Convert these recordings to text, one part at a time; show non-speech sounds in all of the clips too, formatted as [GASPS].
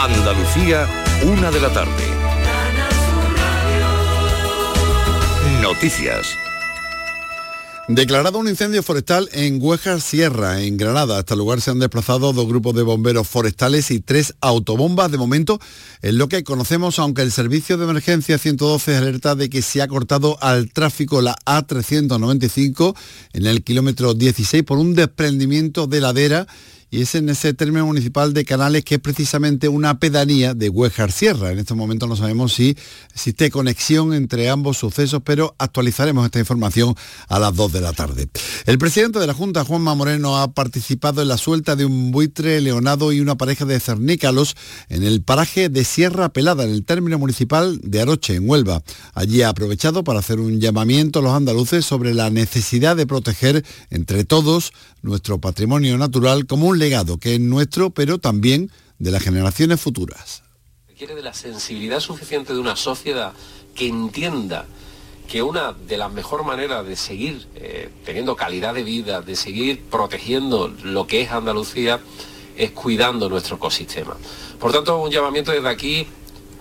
Andalucía, una de la tarde. Noticias. Declarado un incendio forestal en Huejar Sierra, en Granada. Hasta el lugar se han desplazado dos grupos de bomberos forestales y tres autobombas. De momento, es lo que conocemos, aunque el servicio de emergencia 112 alerta de que se ha cortado al tráfico la A395 en el kilómetro 16 por un desprendimiento de ladera y es en ese término municipal de Canales que es precisamente una pedanía de Huejar Sierra. En estos momentos no sabemos si existe conexión entre ambos sucesos, pero actualizaremos esta información a las 2 de la tarde. El presidente de la Junta, Juanma Moreno, ha participado en la suelta de un buitre leonado y una pareja de cernícalos en el paraje de Sierra Pelada, en el término municipal de Aroche, en Huelva. Allí ha aprovechado para hacer un llamamiento a los andaluces sobre la necesidad de proteger entre todos nuestro patrimonio natural como un legado que es nuestro, pero también de las generaciones futuras. Requiere de la sensibilidad suficiente de una sociedad que entienda que una de las mejores maneras de seguir eh, teniendo calidad de vida, de seguir protegiendo lo que es Andalucía, es cuidando nuestro ecosistema. Por tanto, un llamamiento desde aquí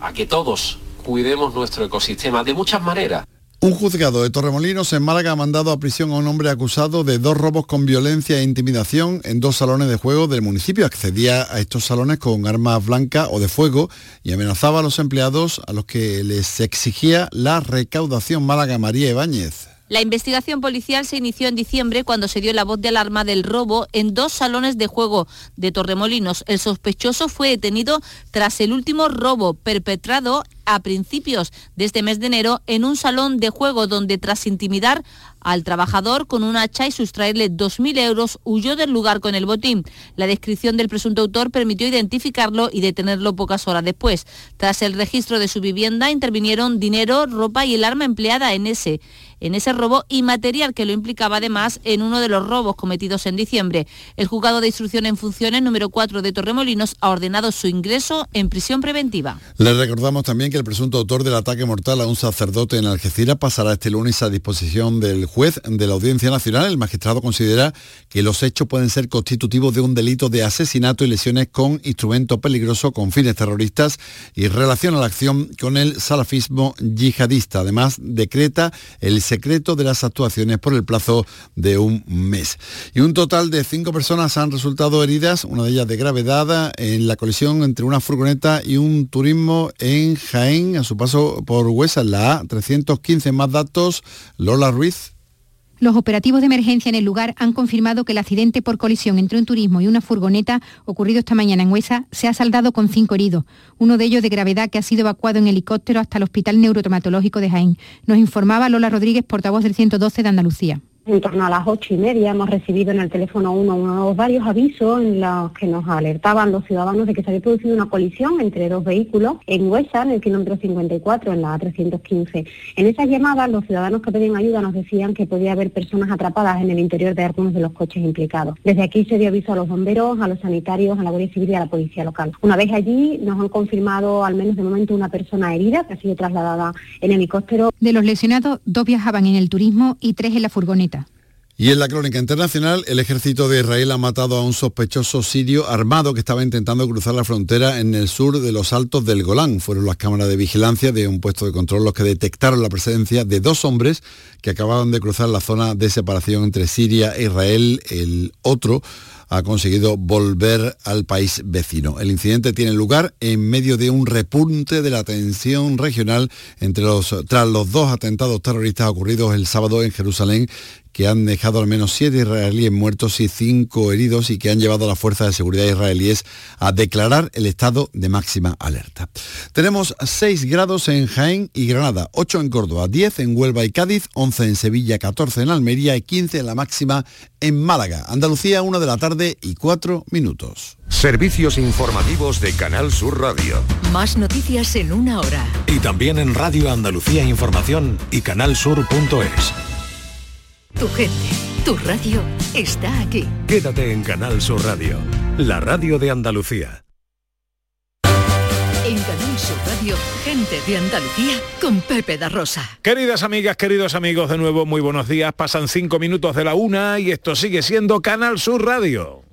a que todos cuidemos nuestro ecosistema de muchas maneras. Un juzgado de Torremolinos en Málaga ha mandado a prisión a un hombre acusado de dos robos con violencia e intimidación en dos salones de juego del municipio. Accedía a estos salones con armas blancas o de fuego y amenazaba a los empleados a los que les exigía la recaudación Málaga María Ibáñez. La investigación policial se inició en diciembre cuando se dio la voz de alarma del robo en dos salones de juego de Torremolinos. El sospechoso fue detenido tras el último robo perpetrado a principios de este mes de enero en un salón de juego donde tras intimidar al trabajador con un hacha y sustraerle 2.000 euros, huyó del lugar con el botín. La descripción del presunto autor permitió identificarlo y detenerlo pocas horas después. Tras el registro de su vivienda intervinieron dinero, ropa y el arma empleada en ese en ese robo y material que lo implicaba además en uno de los robos cometidos en diciembre. El juzgado de instrucción en funciones número 4 de Torremolinos ha ordenado su ingreso en prisión preventiva. Le recordamos también que el presunto autor del ataque mortal a un sacerdote en Algeciras pasará este lunes a disposición del juez de la Audiencia Nacional. El magistrado considera que los hechos pueden ser constitutivos de un delito de asesinato y lesiones con instrumento peligroso con fines terroristas y relaciona la acción con el salafismo yihadista. Además, decreta el secreto de las actuaciones por el plazo de un mes. Y un total de cinco personas han resultado heridas, una de ellas de gravedad, en la colisión entre una furgoneta y un turismo en Jaén a su paso por Huesa, la A315. Más datos, Lola Ruiz. Los operativos de emergencia en el lugar han confirmado que el accidente por colisión entre un turismo y una furgoneta ocurrido esta mañana en Huesa se ha saldado con cinco heridos, uno de ellos de gravedad que ha sido evacuado en helicóptero hasta el Hospital Neurotomatológico de Jaén. Nos informaba Lola Rodríguez, portavoz del 112 de Andalucía. En torno a las ocho y media hemos recibido en el teléfono 112 varios avisos en los que nos alertaban los ciudadanos de que se había producido una colisión entre dos vehículos en Huesa, en el kilómetro 54, en la A315. En esas llamadas, los ciudadanos que pedían ayuda nos decían que podía haber personas atrapadas en el interior de algunos de los coches implicados. Desde aquí se dio aviso a los bomberos, a los sanitarios, a la Guardia Civil y a la Policía Local. Una vez allí, nos han confirmado al menos de momento una persona herida que ha sido trasladada en helicóptero. De los lesionados, dos viajaban en el turismo y tres en la furgoneta. Y en la crónica internacional, el ejército de Israel ha matado a un sospechoso sirio armado que estaba intentando cruzar la frontera en el sur de los Altos del Golán. Fueron las cámaras de vigilancia de un puesto de control los que detectaron la presencia de dos hombres que acababan de cruzar la zona de separación entre Siria e Israel. El otro ha conseguido volver al país vecino. El incidente tiene lugar en medio de un repunte de la tensión regional entre los, tras los dos atentados terroristas ocurridos el sábado en Jerusalén que han dejado al menos siete israelíes muertos y cinco heridos y que han llevado a las fuerzas de seguridad israelíes a declarar el estado de máxima alerta. Tenemos 6 grados en Jaén y Granada, 8 en Córdoba, 10 en Huelva y Cádiz, 11 en Sevilla, 14 en Almería y 15 en la máxima en Málaga. Andalucía, 1 de la tarde y 4 minutos. Servicios informativos de Canal Sur Radio. Más noticias en una hora. Y también en Radio Andalucía Información y canalsur.es. Tu gente, tu radio está aquí. Quédate en Canal Sur Radio, la radio de Andalucía. En Canal Sur Radio, gente de Andalucía con Pepe da Rosa. Queridas amigas, queridos amigos, de nuevo muy buenos días. Pasan cinco minutos de la una y esto sigue siendo Canal Sur Radio.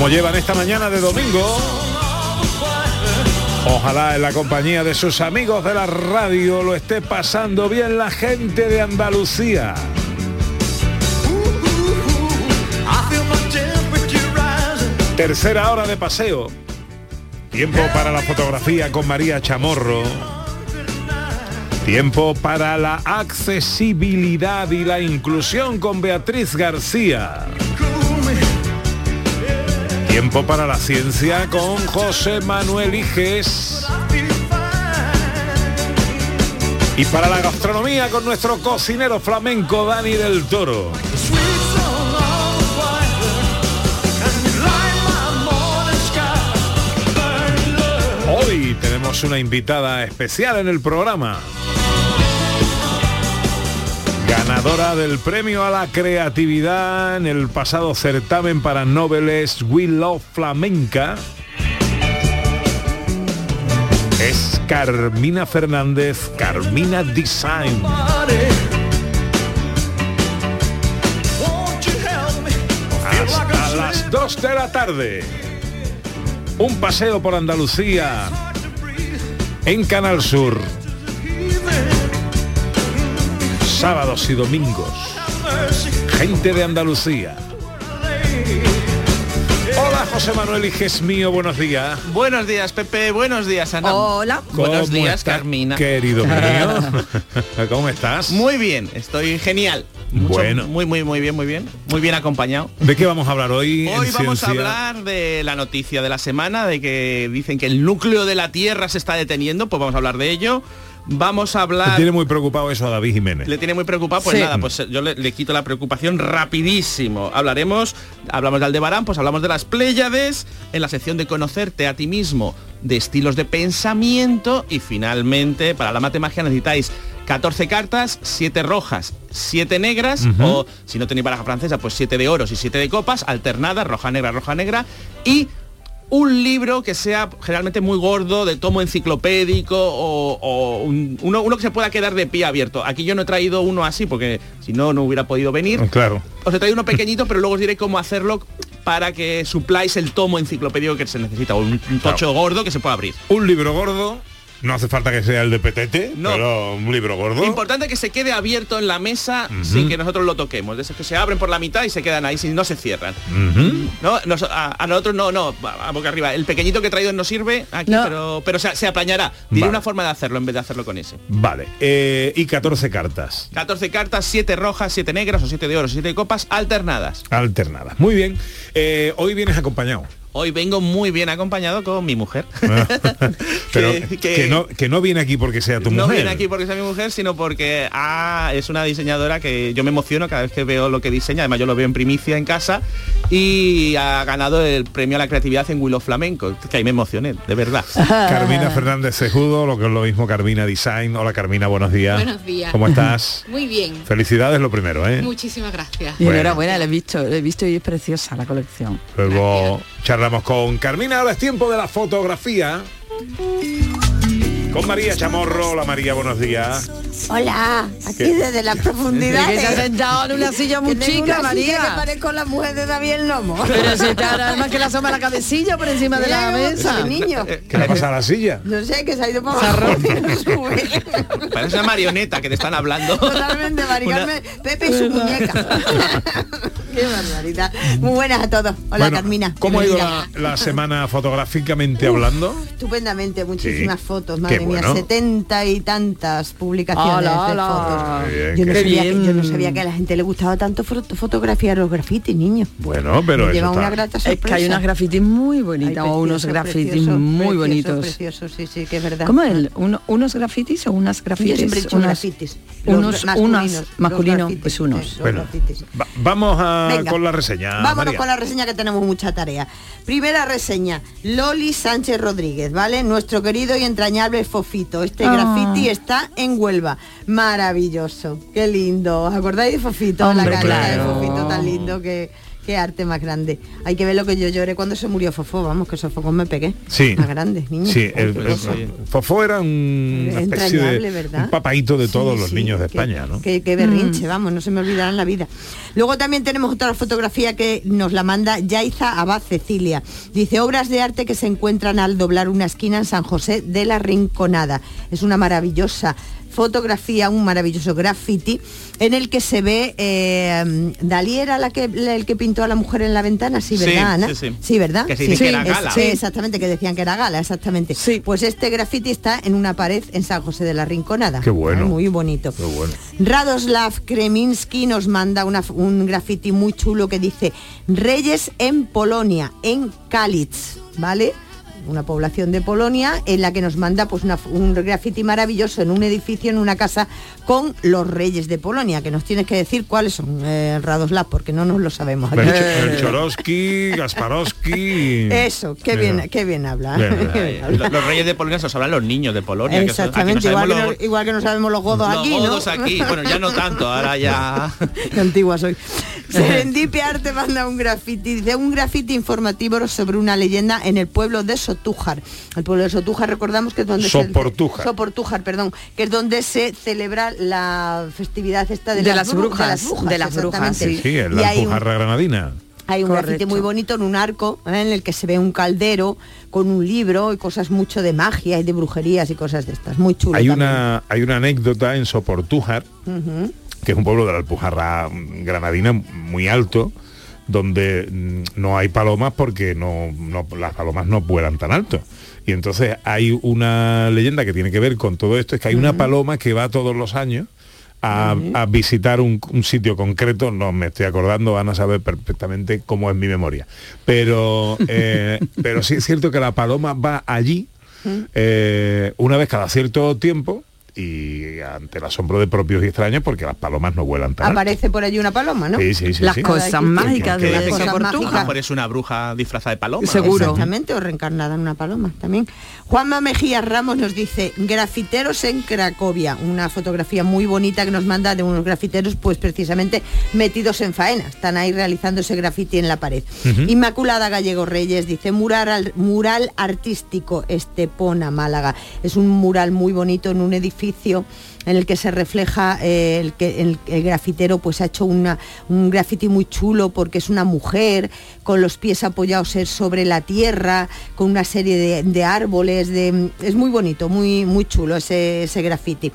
¿Cómo llevan esta mañana de domingo? Ojalá en la compañía de sus amigos de la radio lo esté pasando bien la gente de Andalucía. Tercera hora de paseo. Tiempo para la fotografía con María Chamorro. Tiempo para la accesibilidad y la inclusión con Beatriz García. Tiempo para la ciencia con José Manuel Iges. Y para la gastronomía con nuestro cocinero flamenco Dani del Toro. Hoy tenemos una invitada especial en el programa. Ganadora del premio a la creatividad en el pasado certamen para noveles We Love Flamenca. Es Carmina Fernández, Carmina Design. Hasta las 2 de la tarde. Un paseo por Andalucía en Canal Sur. Sábados y domingos. Gente de Andalucía. Hola José Manuel Iges mío, buenos días. Buenos días Pepe, buenos días Ana. Hola. Buenos ¿Cómo días está, Carmina. Querido mío. [LAUGHS] [LAUGHS] ¿Cómo estás? Muy bien, estoy genial. Mucho- Bueno. Muy, muy, muy bien, muy bien. Muy bien acompañado. ¿De qué vamos a hablar hoy? en Hoy vamos a hablar de la noticia de la semana, de que dicen que el núcleo de la Tierra se está deteniendo, pues vamos a hablar de ello. Vamos a hablar... tiene muy preocupado eso a David Jiménez. Le tiene muy preocupado, pues Sí. nada, pues yo le, le quito la preocupación rapidísimo. Hablaremos, hablamos de Aldebarán, pues hablamos de las Pléyades, en la sección de conocerte a ti mismo, de estilos de pensamiento y finalmente, para la matemagia necesitáis 14 cartas, 7 rojas, 7 negras, o si no tenéis baraja francesa, pues 7 de oros y 7 de copas, alternadas, roja, negra, roja, negra, y un libro que sea generalmente muy gordo, de tomo enciclopédico o, o un- uno, uno que se pueda quedar de pie abierto. Aquí yo no he traído uno así porque si no, no hubiera podido venir. Claro. Os he traído uno pequeñito, pero luego os diré cómo hacerlo para que supláis el tomo enciclopédico que se necesita, o un, un tocho gordo que se pueda abrir. Un libro gordo. No hace falta que sea el de Petete, No. pero un libro gordo. Importante que se quede abierto en la mesa sin que nosotros lo toquemos. De esos que se abren por la mitad y se quedan ahí, si no se cierran. No, Nos- a, a nosotros no, no, a boca arriba. El pequeñito que he traído no sirve aquí, No. pero, pero se, se aplañará. Diré Vale. una forma de hacerlo en vez de hacerlo con ese. Vale. eh, y 14 cartas 14 cartas, 7 rojas, 7 negras o 7 de oro, 7 de copas alternadas. alternadas. Muy bien. Eh, hoy vienes acompañado. Hoy vengo muy bien acompañado con mi mujer. [LAUGHS] [LAUGHS] pero Que- que, que- no, que no viene aquí porque sea tu no mujer. viene aquí porque sea mi mujer, sino porque ah, es una diseñadora que yo me emociono cada vez que veo lo que diseña. Además, yo lo veo en primicia en casa y ha ganado el premio a la creatividad en Willow Flamenco. Que ahí me emocioné, de verdad. [LAUGHS] Carmina Fernández Cejudo, lo que es lo mismo Carmina Design. Hola Carmina, buenos días. Buenos días. ¿Cómo estás? Muy bien. Felicidades lo primero, ¿eh? Muchísimas gracias. Y Bueno. enhorabuena, la he visto, la he visto y es preciosa la colección. Luego charlamos con Carmina. Ahora es tiempo de la fotografía. Con María Chamorro. Hola María, buenos días. Hola, aquí ¿Qué? desde la profundidad. Que se ha sentado en una silla muy chica, María. que parezco la mujer de David el Lomo. Pero si te ahora además que le asoma la cabecilla por encima de la mesa. qué niño. ¿Qué le pasa a la silla? No sé, que se ha ido para abajo. y no sube. Parece una marioneta que te están hablando. Totalmente, Carmen, Pepe y su muñeca. [LAUGHS] Qué barbaridad. Muy buenas a todos. Hola, Bueno, Carmina. ¿Cómo ha ido la, la [LAUGHS] semana fotográficamente hablando? Estupendamente, muchísimas Sí. fotos, madre mía, bueno. setenta y tantas publicaciones Hola, de hola. fotos. Qué bien, Yo no, sabía que, yo no sabía que a la gente le gustaba tanto foto- fotografiar los grafitis, niño. Bueno, pero Me lleva una grata Es sorpresa. que hay unas grafitis muy bonitas o unos grafitis precioso, muy precioso, bonitos. Precioso, sí, sí, que es verdad. ¿Cómo es? ¿Uno- ¿Unos grafitis o unas grafitis? Yo siempre he dicho unas- grafitis. Unos, masculinos, unas los masculinos, pues unos. Bueno, va- vamos a- Venga, con la reseña. Vámonos María. con la reseña que tenemos mucha tarea. Primera reseña, Loli Sánchez Rodríguez, ¿vale? Nuestro querido y entrañable Fofito. Este Ah. graffiti está en Huelva. Maravilloso. Qué lindo. ¿Os acordáis de Fofito? Hombre, la claro. de Fofito tan lindo que, Qué arte más grande. Hay que ver lo que yo lloré cuando se murió Fofó, vamos, que sofocón me pegué. Sí. Más grande, niño. Sí, el, el- Fofó era un, una especie de Entrañable, ¿verdad? un papaíto de todos Sí, los sí, niños de España, ¿no? Qué, qué berrinche, vamos, no se me olvidará en la vida. Luego también tenemos otra fotografía que nos la manda Yaiza Abad Cecilia. Dice, obras de arte que se encuentran al doblar una esquina en San José de la Rinconada. Es una maravillosa fotografía, un maravilloso graffiti en el que se ve eh, Dalí era la que, el que pintó a la mujer en la ventana, sí, Sí, ¿verdad, Ana? sí, sí. ¿verdad? Que se dice que era Es- gala. sí, exactamente, que decían que era gala, exactamente. Pues este graffiti está en una pared en San José de la Rinconada. Qué bueno. Ah, Muy bonito. Qué bueno. Radoslav Kreminski nos manda una- un graffiti muy chulo que dice Reyes en Polonia, en Kalitz, ¿vale? Una población de Polonia en la que nos manda pues una- un graffiti maravilloso en un edificio, en una casa con los reyes de Polonia, que nos tienes que decir cuáles son, eh, Radoslav, porque no nos lo sabemos. El Chorosky, Gasparowski. Eso, qué bien, qué bien habla. Bien, Qué bien habla. Los, reyes de Polonia se los hablan los niños de Polonia. que eso- aquí no Exactamente, igual, que los- no, igual que no sabemos los godos los aquí, godos ¿no? aquí. Bueno, ya no tanto, ahora ya... [LAUGHS] Qué antigua soy. [LAUGHS] Serendipia Arte manda un graffiti, dice un graffiti informativo sobre una leyenda en el pueblo de Sotújar. El pueblo de Sotújar recordamos que es donde Soportújar. se Soportújar, perdón, que es donde se celebra la festividad esta de, De las, las bru- brujas, de las brujas, exactamente. Sí, Y la hay un- Alpujarra granadina. hay un grafiti muy bonito en un arco ¿eh? en el que se ve un caldero con un libro y cosas mucho de magia y de brujerías y cosas de estas. Muy chulo. Hay también. una, hay una anécdota en Soportújar, que es un pueblo de la Alpujarra mm, granadina muy alto, donde mm, no hay palomas porque no, no- las palomas no vuelan tan alto. Y entonces hay una leyenda que tiene que ver con todo esto, es que hay una paloma que va todos los años a, a visitar un, un sitio concreto, no me estoy acordando, van a saber perfectamente cómo es mi memoria. Pero, [LAUGHS] eh, pero sí es cierto que la paloma va allí eh, una vez cada cierto tiempo y ante el asombro de propios y extraños porque las palomas no vuelan tan alto. Aparece por allí una paloma, ¿no? Sí, sí, sí, Las sí. cosas mágicas de Las cosas Soportuja. A lo mágicas. mejor es una bruja disfrazada de paloma. Seguro. Exactamente, o reencarnada en una paloma también. Juanma Mejía Ramos nos dice, grafiteros en Cracovia, una fotografía muy bonita que nos manda de unos grafiteros, pues precisamente metidos en faena. Están ahí realizando ese grafiti en la pared. Inmaculada Gallego Reyes dice, mural, mural artístico Estepona, Málaga. Es un mural muy bonito en un edificio beneficio en el que se refleja eh, el que el, el grafitero pues ha hecho una, un grafiti muy chulo porque es una mujer con los pies apoyados sobre la tierra, con una serie de, de árboles, de, es muy bonito, muy, muy chulo ese, ese grafiti.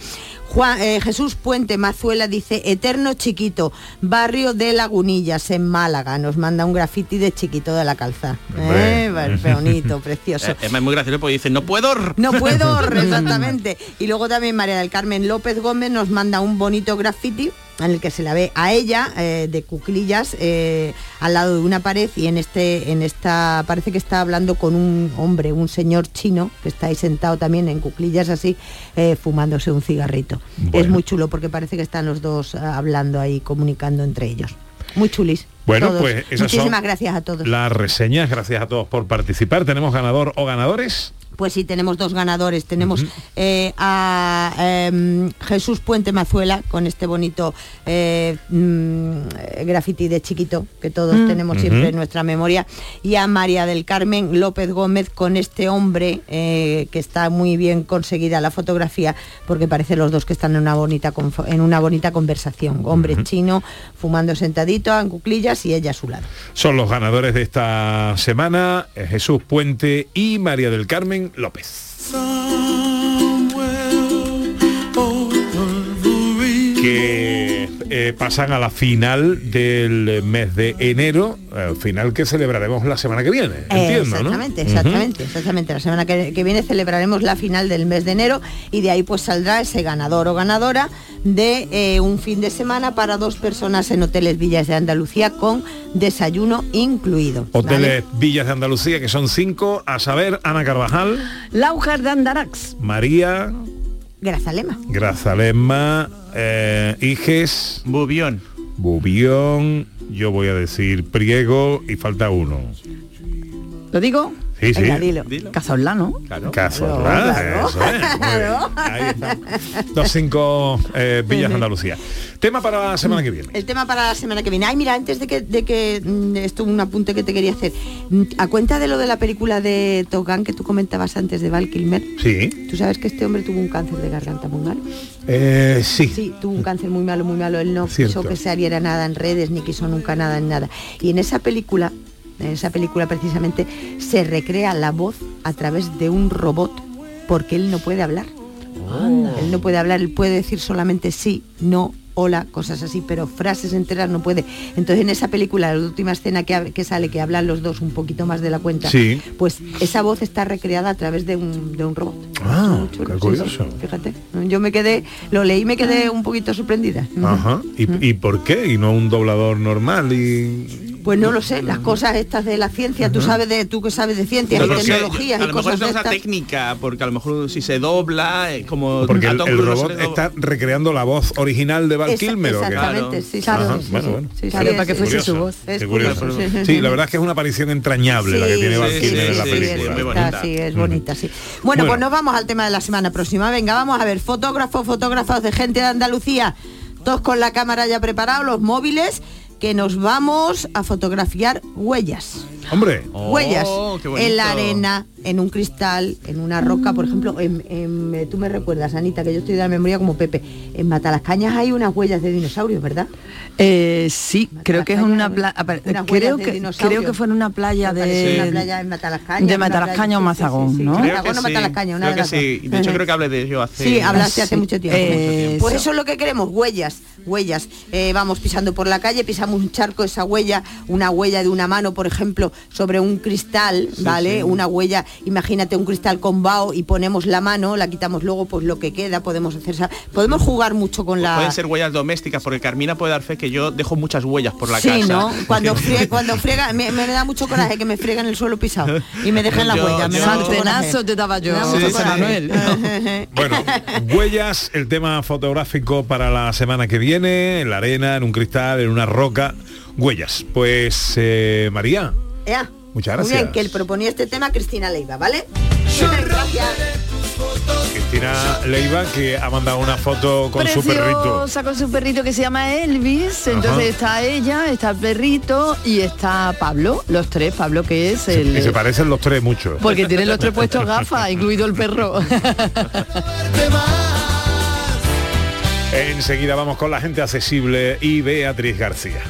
Juan, eh, Jesús Puente Mazuela dice, Eterno Chiquito, barrio de Lagunillas, en Málaga. Nos manda un grafiti de Chiquito de la Calza. Eh, [LAUGHS] bonito, precioso. Eh, Es muy gracioso porque dice, no puedo... No puedo, [LAUGHS] exactamente. Y luego también María del Carmen López Gómez nos manda un bonito graffiti en el que se la ve a ella eh, de cuclillas eh, al lado de una pared y en este en esta parece que está hablando con un hombre un señor chino que está ahí sentado también en cuclillas así eh, fumándose un cigarrito es muy chulo porque parece que están los dos hablando ahí comunicando entre ellos muy chulis Bueno, todos. pues esas muchísimas son gracias a todos Las reseñas, gracias a todos por participar. ¿Tenemos ganador o ganadores? Pues sí, tenemos dos ganadores. Tenemos eh, a em, Jesús Puente Mazuela con este bonito eh, mm, graffiti de chiquito que todos tenemos siempre en nuestra memoria y a María del Carmen López Gómez con este hombre eh, que está muy bien conseguida la fotografía porque parece los dos que están en una bonita en una bonita conversación. Hombre chino fumando sentadito en cuclillas y ella a su lado. Son los ganadores de esta semana, Jesús Puente y María del Carmen López. que eh, pasan a la final del mes de enero, eh, final que celebraremos la semana que viene, entiendo, ¿no? exactamente, exactamente, exactamente. La semana que, que viene celebraremos la final del mes de enero y de ahí pues saldrá ese ganador o ganadora de eh, un fin de semana para dos personas en hoteles Villas de Andalucía con desayuno incluido. Hoteles Villas de Andalucía, que son cinco, a saber, Ana Carvajal, Laujar de Andarax. María, Grazalema. Grazalema, eh, Iges, Bubión. Bubión, yo voy a decir Priego y falta uno. ¿Lo digo? Sí, sí. Venga, dilo. Cazorla, ¿no? Cazorla, Claro. eso es. Muy bien. Ahí está. Dos cinco eh, villas de Andalucía. Tema para la semana que viene. El tema para la semana que viene. Ay, mira, antes de que, de que mm, esto un apunte que te quería hacer. Mm, A cuenta de lo de la película de Top Gun que tú comentabas antes de Val Kilmer, Sí. ¿tú sabes que este hombre tuvo un cáncer de garganta muy malo? Eh, sí. Sí, tuvo un cáncer muy malo, muy malo. Él no Cierto. quiso que se saliera nada en redes, ni quiso nunca nada en nada. Y en esa película, en esa película precisamente, se recrea la voz a través de un robot, porque él no puede hablar. Él no puede hablar, él puede decir solamente sí, no, hola, cosas así, pero frases enteras no puede. Entonces en esa película, la última escena que, sale, que hablan los dos un poquito más de la cuenta, Sí. pues esa voz está recreada a través de un, de un robot. Ah, Muy chulo, qué sí, curioso. sí, fíjate, yo me quedé, lo leí y me quedé un poquito sorprendida. Ajá. ¿Y, y por qué? ¿Y no un doblador normal? y Pues no lo sé, las cosas estas de la ciencia, tú sabes de, tú que sabes de ciencias No y tecnologías a y lo mejor cosas es una cosa estas. técnica, porque a lo mejor si se dobla, eh, como Porque el, no robot está recreando la voz original de Val Esa- Kilmer. exactamente, sí, sí, Ajá, sí, sí, bueno, sí. bueno. Sí, sí, Claro, es- para que es fuese su voz. Es curioso. curioso. Sí, la verdad es que es una aparición entrañable la que tiene Val sí, Kilmer sí, en la sí, película. es bonita. sí, es bonita, sí. Bueno, Bueno. pues nos vamos al tema de la semana próxima. Venga, vamos a ver, fotógrafos, fotógrafos de gente de Andalucía, todos con la cámara ya preparados, los móviles, que nos vamos a fotografiar huellas. Hombre, huellas Oh, qué bonito. en la arena, en un cristal, en una roca, por ejemplo, en, en- eh, tú me recuerdas, Anita, que yo estoy de la memoria como Pepe, en Matalascañas hay unas huellas de dinosaurios, ¿verdad? Eh, sí, creo que es una playa. Creo huellas que creo que fue en una playa de una playa en Matalascañas. de Matalascaña o Mazagón. ¿no? Mazagón o Matalascaña, una creo de las sí. de hecho creo que hablé de ello hace... Sí, hablaste hace sí. mucho tiempo. Eh, Pues eso. eso es lo que queremos, huellas, huellas. Eh, vamos pisando por la calle, pisamos un charco, esa huella, una huella de una mano, por ejemplo, sobre un cristal, ¿vale? Una huella, imagínate un cristal con vaho y ponemos la mano, la quitamos luego, pues lo que queda, podemos hacer, podemos jugar mucho con la... Pueden ser huellas domésticas, porque Carmina puede dar fe que yo dejo muchas huellas por la sí, casa. ¿no? Cuando [LAUGHS] friega, cuando friega me, me da mucho coraje que me friegan el suelo pisado y me dejen la Yo- huella. Me. Sartenazo te daba yo. [LAUGHS] Bueno, huellas, el tema fotográfico para la semana que viene, en la arena, en un cristal, en una roca. Huellas. Pues, eh, María, Ea. Muchas Muy bien, gracias. que él proponía este tema Cristina Leiva, ¿vale? Gracias. Cristina Leiva, que ha mandado una foto con su perrito. Con su perrito que se llama Elvis. Entonces Ajá. está ella, está el perrito y está Pablo, los tres, Pablo que es el Y se parecen los tres mucho. porque tienen los tres puestos gafas, [LAUGHS] incluido el perro. [LAUGHS] Enseguida vamos con la gente accesible y Beatriz García.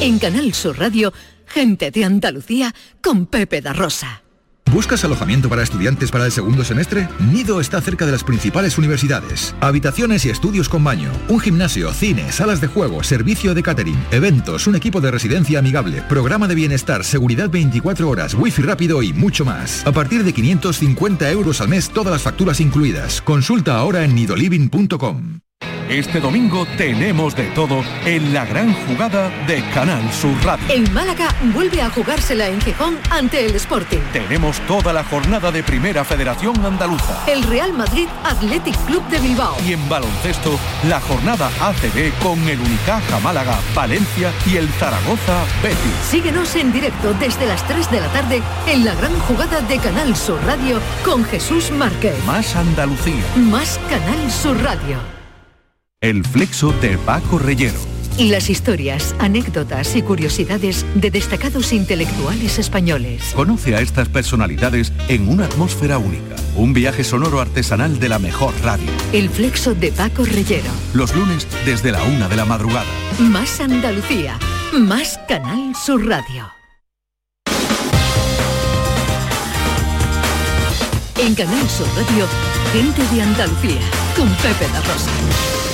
En Canal Sur Radio, gente de Andalucía con Pepe da Rosa. ¿Buscas alojamiento para estudiantes para el segundo semestre? Nido está cerca de las principales universidades. Habitaciones y estudios con baño, un gimnasio, cine, salas de juego, servicio de catering, eventos, un equipo de residencia amigable, programa de bienestar, seguridad 24 horas, wifi rápido y mucho más. A partir de 550 euros al mes, todas las facturas incluidas. Consulta ahora en nidoliving.com. Este domingo tenemos de todo en la gran jugada de Canal Sur Radio. El Málaga vuelve a jugársela en Gijón ante el Sporting. Tenemos toda la jornada de Primera Federación Andaluza. El Real Madrid Athletic Club de Bilbao. Y en baloncesto, la jornada ACB con el Unicaja Málaga, Valencia y el Zaragoza Betis. Síguenos en directo desde las 3 de la tarde en la gran jugada de Canal Sur Radio con Jesús Márquez. Más Andalucía. Más Canal Sur Radio. El flexo de Paco Reyero. Las historias, anécdotas y curiosidades de destacados intelectuales españoles. Conoce a estas personalidades en una atmósfera única. Un viaje sonoro artesanal de la mejor radio. El flexo de Paco Reyero. Los lunes desde la una de la madrugada. Más Andalucía. Más Canal Sur Radio. En Canal Sur Radio, gente de Andalucía, con Pepe da Rosa.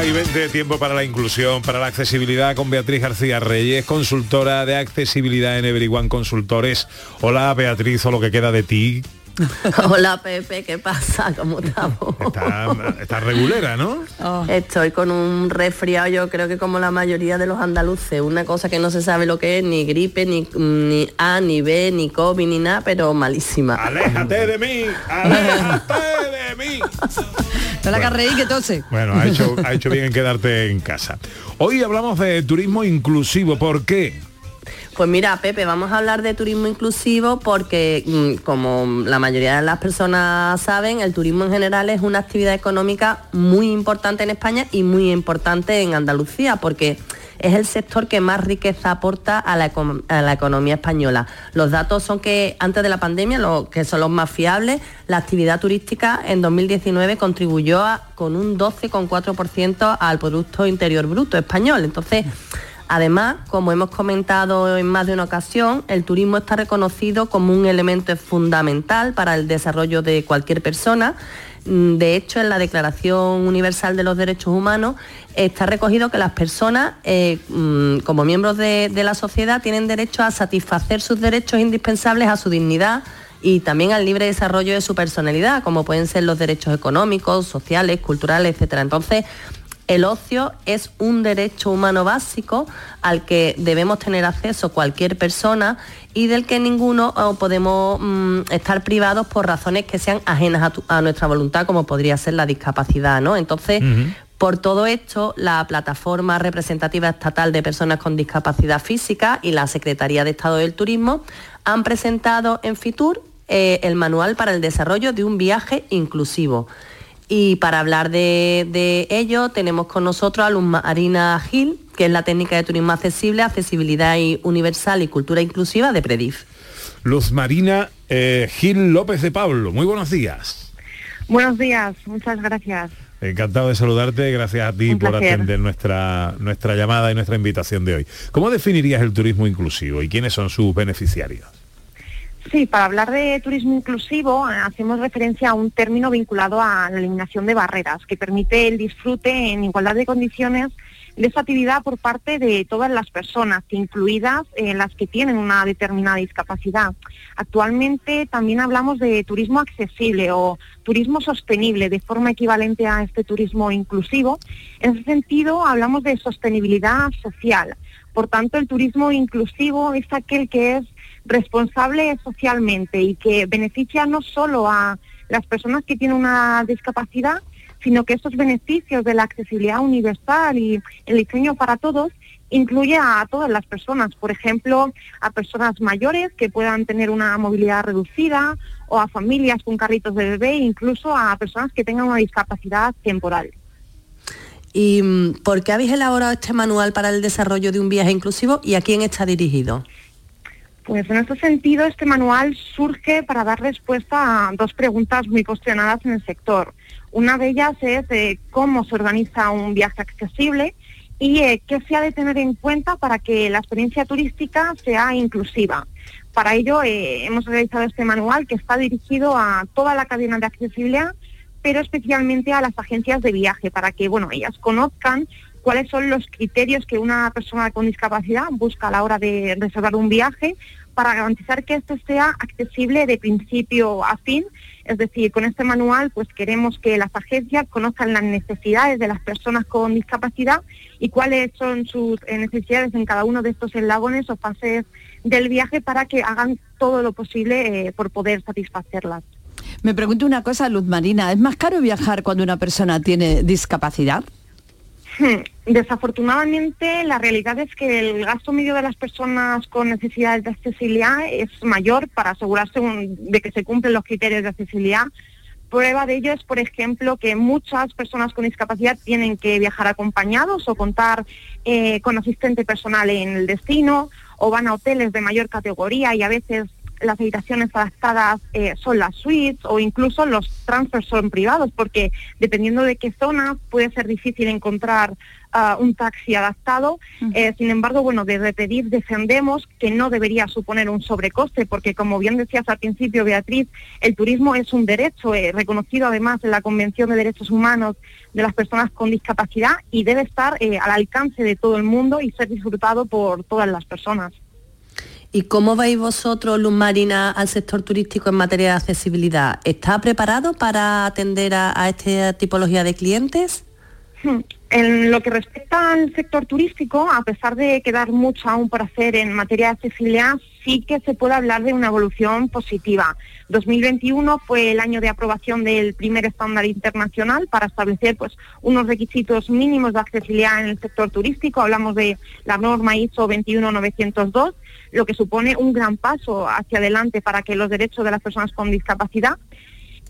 Una y 20 tiempo para la inclusión, para la accesibilidad con Beatriz García Reyes, consultora de accesibilidad en Everyone Consultores. Hola Beatriz, o lo que queda de ti. [LAUGHS] Hola Pepe, ¿qué pasa? ¿Cómo estamos? Está, está regulera, ¿no? Estoy con un resfriado, yo creo que como la mayoría de los andaluces, una cosa que no se sabe lo que es, ni gripe, ni, ni A, ni B, ni COVID, ni nada, pero malísima. Aléjate de mí, aléjate de mí. No la Bueno. carreí que tose. Bueno, ha hecho, ha hecho bien en quedarte en casa. Hoy hablamos de turismo inclusivo. ¿Por qué? Pues mira, Pepe, vamos a hablar de turismo inclusivo porque, mm, como la mayoría de las personas saben, el turismo en general es una actividad económica muy importante en España y muy importante en Andalucía, porque es el sector que más riqueza aporta a la, economía española. Los datos son que antes de la pandemia, lo, que son los más fiables, la actividad turística en 2019 contribuyó con un 12,4% al Producto Interior Bruto español. Entonces, Además, como hemos comentado en más de una ocasión, el turismo está reconocido como un elemento fundamental para el desarrollo de cualquier persona. Mm, De hecho, en la Declaración Universal de los Derechos Humanos está recogido que las personas, eh, mm, como miembros de, de la sociedad, tienen derecho a satisfacer sus derechos indispensables a su dignidad y también al libre desarrollo de su personalidad, como pueden ser los derechos económicos, sociales, culturales, etc. Entonces, el ocio es un derecho humano básico al que debemos tener acceso cualquier persona y del que ninguno podemos mm, estar privados por razones que sean ajenas a, tu- a nuestra voluntad, como podría ser la discapacidad, ¿no? Entonces, por todo esto, la Plataforma Representativa Estatal de Personas con Discapacidad Física y la Secretaría de Estado del Turismo han presentado en FITUR eh, el manual para el desarrollo de un viaje inclusivo. Y para hablar de, de ello tenemos con nosotros a Luz Marina Gil, que es la técnica de turismo accesible, accesibilidad y universal y cultura inclusiva de Predif. Luz Marina eh, Gil López de Pablo. Muy buenos días. Buenos días, muchas gracias. Encantado de saludarte, gracias a ti Un por placer. atender nuestra, nuestra llamada y nuestra invitación de hoy. ¿Cómo definirías el turismo inclusivo y quiénes son sus beneficiarios? Sí, para hablar de turismo inclusivo eh, hacemos referencia a un término vinculado a la eliminación de barreras que permite el disfrute en igualdad de condiciones de esta actividad por parte de todas las personas, incluidas eh, las que tienen una determinada discapacidad. Actualmente también hablamos de turismo accesible o turismo sostenible de forma equivalente a este turismo inclusivo. En ese sentido hablamos de sostenibilidad social. Por tanto, el turismo inclusivo es aquel que es responsable socialmente y que beneficia no solo a las personas que tienen una discapacidad, sino que estos beneficios de la accesibilidad universal y el diseño para todos incluye a todas las personas, por ejemplo, a personas mayores que puedan tener una movilidad reducida o a familias con carritos de bebé, incluso a personas que tengan una discapacidad temporal. ¿Y mm, por qué habéis elaborado este manual para el desarrollo de un viaje inclusivo y a quién está dirigido? Pues en este sentido, este manual surge para dar respuesta a dos preguntas muy cuestionadas en el sector. Una de ellas es eh, cómo se organiza un viaje accesible y eh, qué se ha de tener en cuenta para que la experiencia turística sea inclusiva. Para ello eh, hemos realizado este manual que está dirigido a toda la cadena de accesibilidad, pero especialmente a las agencias de viaje, para que bueno, ellas conozcan cuáles son los criterios que una persona con discapacidad busca a la hora de reservar un viaje para garantizar que este sea accesible de principio a fin. Es decir, con este manual pues queremos que las agencias conozcan las necesidades de las personas con discapacidad y cuáles son sus eh, necesidades en cada uno de estos eslabones o fases del viaje para que hagan todo lo posible eh, por poder satisfacerlas. Me pregunto una cosa, Luz Marina, ¿es más caro viajar cuando una persona tiene discapacidad? [LAUGHS] Desafortunadamente, la realidad es que el gasto medio de las personas con necesidades de accesibilidad es mayor para asegurarse de que se cumplen los criterios de accesibilidad. Prueba de ello es, por ejemplo, que muchas personas con discapacidad tienen que viajar acompañados o contar eh, con asistente personal en el destino o van a hoteles de mayor categoría y a veces las habitaciones adaptadas eh, son las suites o incluso los transfers son privados porque dependiendo de qué zona puede ser difícil encontrar ah, un taxi adaptado. Eh, sin embargo, bueno, desde Pedir defendemos que no debería suponer un sobrecoste porque como bien decías al principio, Beatriz, el turismo es un derecho eh, reconocido además en la Convención de Derechos Humanos de las Personas con Discapacidad y debe estar al alcance de todo el mundo y ser disfrutado por todas las personas. ¿Y cómo veis vosotros, Luz Marina, al sector turístico en materia de accesibilidad? ¿Está preparado para atender a, esta tipología de clientes? Hmm. En lo que respecta al sector turístico, a pesar de quedar mucho aún por hacer en materia de accesibilidad, sí que se puede hablar de una evolución positiva. 2021 fue el año de aprobación del primer estándar internacional para establecer pues, unos requisitos mínimos de accesibilidad en el sector turístico. Hablamos de la norma ISO 21902, lo que supone un gran paso hacia adelante para que los derechos de las personas con discapacidad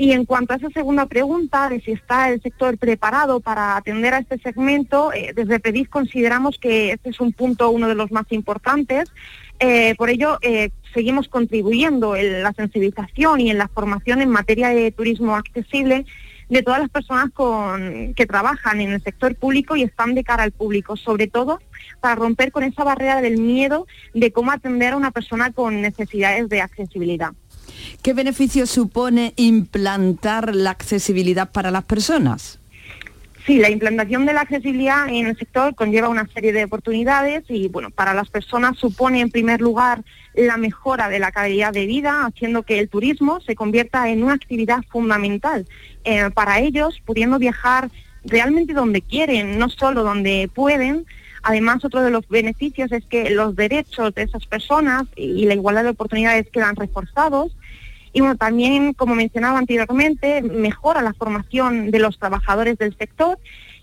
y en cuanto a esa segunda pregunta de si está el sector preparado para atender a este segmento, eh, desde PEDIF consideramos que este es un punto, uno de los más importantes. Eh, por ello, eh, seguimos contribuyendo en la sensibilización y en la formación en materia de turismo accesible de todas las personas con, que trabajan en el sector público y están de cara al público, sobre todo para romper con esa barrera del miedo de cómo atender a una persona con necesidades de accesibilidad. ¿Qué beneficio supone implantar la accesibilidad para las personas? Sí, la implantación de la accesibilidad en el sector conlleva una serie de oportunidades y bueno, para las personas supone en primer lugar la mejora de la calidad de vida, haciendo que el turismo se convierta en una actividad fundamental eh, para ellos, pudiendo viajar realmente donde quieren, no solo donde pueden. Además, otro de los beneficios es que los derechos de esas personas y la igualdad de oportunidades quedan reforzados y bueno, también, como mencionaba anteriormente, mejora la formación de los trabajadores del sector.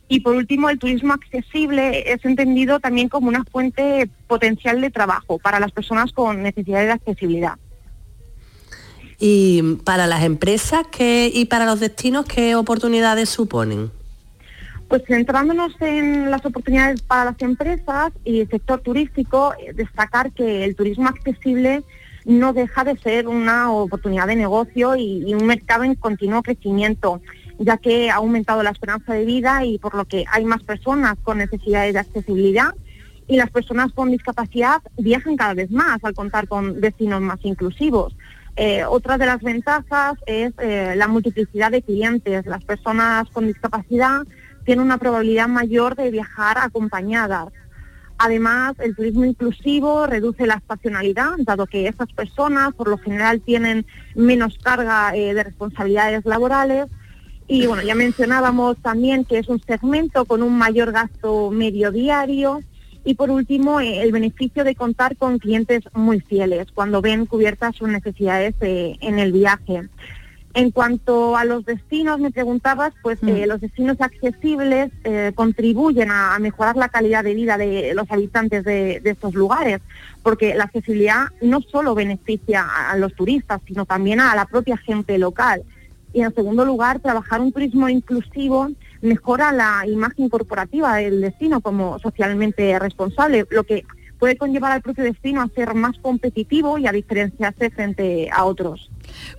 Y por último, el turismo accesible es entendido también como una fuente potencial de trabajo para las personas con necesidades de accesibilidad. ¿Y para las empresas qué, y para los destinos qué oportunidades suponen? Pues centrándonos en las oportunidades para las empresas y el sector turístico, eh, destacar que el turismo accesible no deja de ser una oportunidad de negocio y, un mercado en continuo crecimiento, ya que ha aumentado la esperanza de vida y por lo que hay más personas con necesidades de accesibilidad y las personas con discapacidad viajan cada vez más al contar con destinos más inclusivos. Eh, otra de las ventajas es eh, la multiplicidad de clientes. Las personas con discapacidad tienen una probabilidad mayor de viajar acompañadas Además, el turismo inclusivo reduce la estacionalidad, dado que esas personas por lo general tienen menos carga eh, de responsabilidades laborales. Y bueno, ya mencionábamos también que es un segmento con un mayor gasto medio diario. Y por último, eh, el beneficio de contar con clientes muy fieles cuando ven cubiertas sus necesidades eh, en el viaje. En cuanto a los destinos, me preguntabas, pues mm. eh, los destinos accesibles eh, contribuyen a, mejorar la calidad de vida de los habitantes de, estos lugares, porque la accesibilidad no solo beneficia a, los turistas, sino también a la propia gente local. Y en segundo lugar, trabajar un turismo inclusivo mejora la imagen corporativa del destino como socialmente responsable, lo que puede conllevar al propio destino a ser más competitivo y a diferenciarse frente a otros.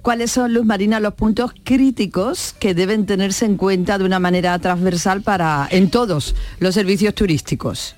¿Cuáles son, Luz Marina, los puntos críticos que deben tenerse en cuenta de una manera transversal para en todos los servicios turísticos?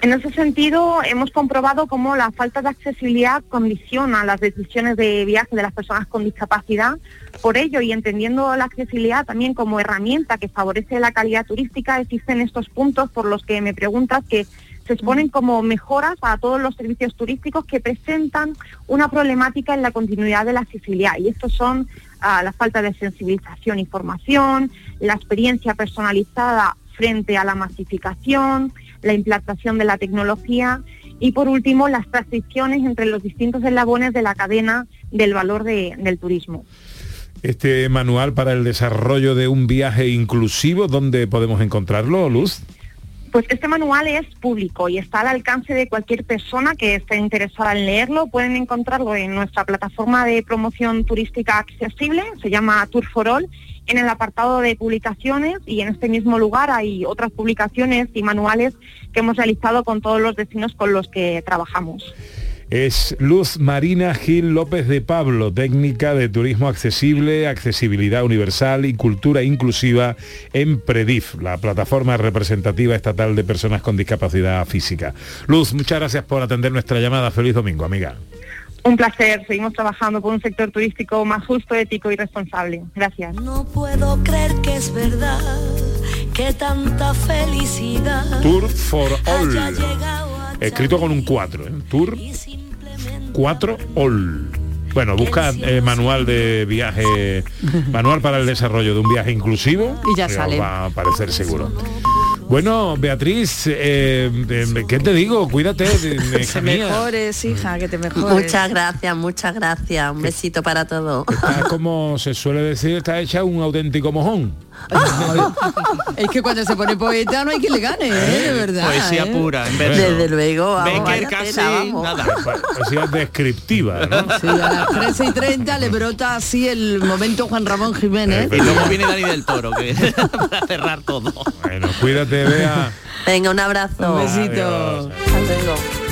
En ese sentido, hemos comprobado cómo la falta de accesibilidad condiciona las decisiones de viaje de las personas con discapacidad. Por ello, y entendiendo la accesibilidad también como herramienta que favorece la calidad turística, existen estos puntos por los que me preguntas que se exponen como mejoras a todos los servicios turísticos que presentan una problemática en la continuidad de la accesibilidad. Y estos son ah, la falta de sensibilización y formación, la experiencia personalizada frente a la masificación, la implantación de la tecnología y por último las transiciones entre los distintos eslabones de la cadena del valor del turismo. Este manual para el desarrollo de un viaje inclusivo, ¿dónde podemos encontrarlo, Luz? Pues este manual es público y está al alcance de cualquier persona que esté interesada en leerlo. Pueden encontrarlo en nuestra plataforma de promoción turística accesible, se llama Tour for All, en el apartado de publicaciones y en este mismo lugar hay otras publicaciones y manuales que hemos realizado con todos los destinos con los que trabajamos es Luz Marina Gil López de Pablo, técnica de turismo accesible, accesibilidad universal y cultura inclusiva en PREDIF, la plataforma representativa estatal de personas con discapacidad física. Luz, muchas gracias por atender nuestra llamada. Feliz domingo, amiga. Un placer, seguimos trabajando por un sector turístico más justo, ético y responsable. Gracias. No puedo creer que es verdad que tanta felicidad. Tour for All. Escrito con un 4, ¿eh? Tour 4 All. Bueno, busca eh, manual de viaje, [LAUGHS] manual para el desarrollo de un viaje inclusivo Y ya sale. va a aparecer seguro. Bueno, Beatriz, eh, eh, ¿qué te digo? Cuídate, [LAUGHS] Que mía. mejores, hija, que te mejores. Muchas gracias, muchas gracias. Un besito para todos. Como se suele decir, está hecha un auténtico mojón. [LAUGHS] Es que cuando se pone poeta no hay que le gane, ¿eh? de verdad. Poesía ¿eh? pura, en Bueno. verso. Desde luego, vamos, Becker casi vamos. nada. Poesía descriptiva, ¿no? Sí, a las 13 y 30 le brota así el momento Juan Ramón Jiménez. Y luego viene Dani del Toro, que [LAUGHS] para cerrar todo. Bueno, cuídate, Bea. Venga, un abrazo. Un besito. Adiós. Hasta luego.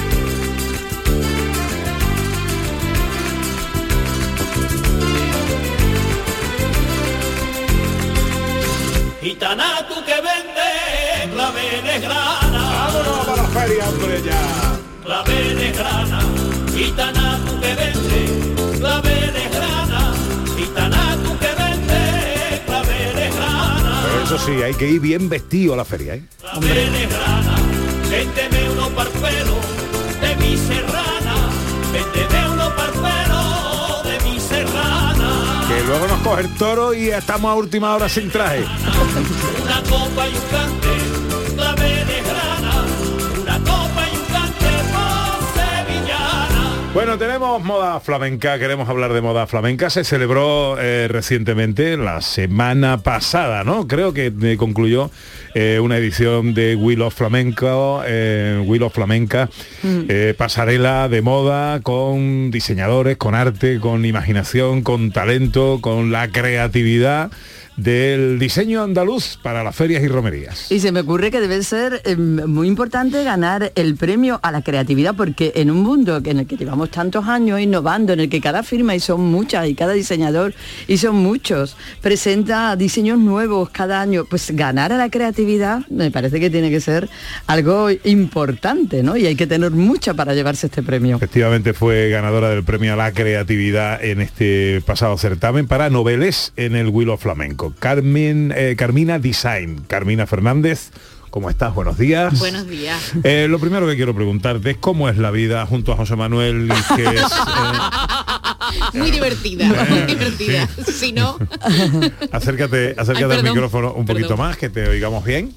Gitana tú que vendes claveles grana. Vámonos para la feria, hombre, ya. Claveles grana. Gitana tú que vendes claveles grana. Gitana tú que vendes claveles grana. Pero eso sí, hay que ir bien vestido a la feria, ¿eh? Claveles grana. Véndeme unos parpelos de mi serrana. Véndeme unos parpelos. Que luego nos coge el toro y estamos a última hora sin traje. Una copa y Bueno, tenemos moda flamenca, queremos hablar de moda flamenca. Se celebró eh, recientemente, la semana pasada, ¿no? Creo que eh, concluyó eh, una edición de Will of Flamenco, Will of Flamenca, eh, pasarela de moda con diseñadores, con arte, con imaginación, con talento, con la creatividad del diseño andaluz para las ferias y romerías. Y se me ocurre que debe ser eh, muy importante ganar el premio a la creatividad, porque en un mundo en el que llevamos tantos años innovando, en el que cada firma, y son muchas, y cada diseñador, y son muchos, presenta diseños nuevos cada año, pues ganar a la creatividad me parece que tiene que ser algo importante, ¿no? Y hay que tener mucha para llevarse este premio. Efectivamente fue ganadora del premio a la creatividad en este pasado certamen para noveles en el Willow Flamenco. Carmen, eh, Carmina Design. Carmina Fernández, ¿cómo estás? Buenos días. Buenos días. Eh, lo primero que quiero preguntarte es cómo es la vida junto a José Manuel, que es, eh, Muy divertida, muy divertida. Si no, acércate, acércate Ay, al micrófono un poquito perdón. más, que te oigamos bien.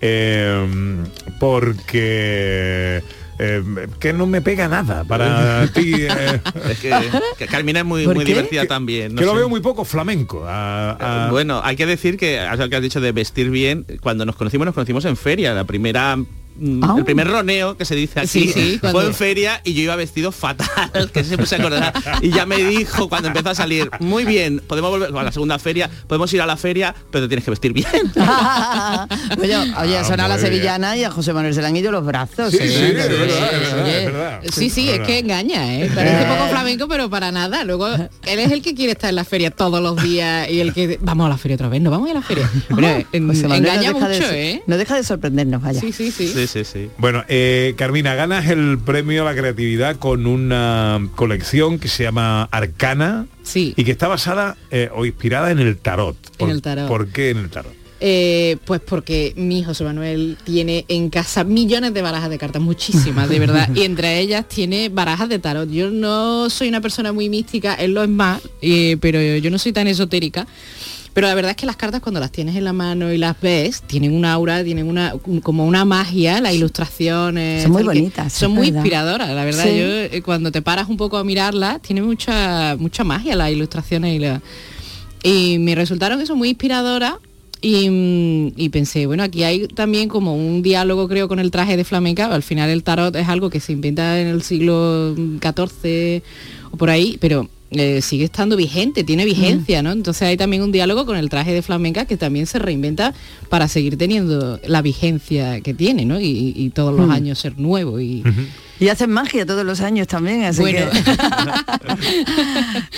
Eh, porque eh, que no me pega nada para [LAUGHS] ti. eh, Es que, que Carmina es muy, ¿Por muy divertida Que- también. no que lo veo muy poco flamenco. a- a- Bueno, hay que decir que, es lo que has dicho de vestir bien, cuando nos conocimos, nos conocimos en feria, la primera mm, el primer roneo que se dice aquí Sí, sí, fue cuando- en feria y yo iba vestido fatal, [LAUGHS] que siempre se acordará. [LAUGHS] Y ya me dijo cuando empezó a salir, muy bien, podemos volver a la segunda feria, podemos ir a la feria, pero te tienes que vestir bien. [LAUGHS] oye, oye, Ah, son a la sevillana y a José Manuel se le han ido los brazos. Sí, ¿eh? sí, es sí, sí, que engaña, ¿eh? Parece poco flamenco, pero para nada. Luego, él es el que quiere estar en la feria todos los días y el que... Vamos a la feria otra vez, no vamos a la feria. Bueno, en- José Manuel engaña no deja de mucho, ser- ¿eh? No deja de sorprendernos, vaya. Sí, sí, sí. Sí, sí. Bueno, eh, Carmina, ganas el premio a la creatividad con una colección que se llama Arcana Sí. y que está basada eh, o inspirada en el tarot. En el tarot. ¿Por qué en el tarot? Eh, pues porque mi José Manuel tiene en casa millones de barajas de cartas, muchísimas, de verdad. [LAUGHS] Y entre ellas tiene barajas de tarot. Yo no soy una persona muy mística, él lo es más, eh, pero yo no soy tan esotérica. Pero la verdad es que las cartas cuando las tienes en la mano y las ves, tienen un aura, tienen una como una magia, las ilustraciones. Son muy bonitas, Son muy verdad. inspiradoras, la verdad. Sí. Yo eh, cuando te paras un poco a mirarlas, tiene mucha, mucha magia las ilustraciones y la, y me resultaron eso muy inspiradoras y, mm, y pensé, bueno, aquí hay también como un diálogo creo con el traje de flamenca, al final el tarot es algo que se inventa en el siglo XIV o por ahí, pero eh, sigue estando vigente, tiene vigencia, ¿no? Entonces hay también un diálogo con el traje de flamenca que también se reinventa para seguir teniendo la vigencia que tiene, ¿no? Y, y todos los Mm. años ser nuevo y... Y hacen magia todos los años también, así Bueno. que...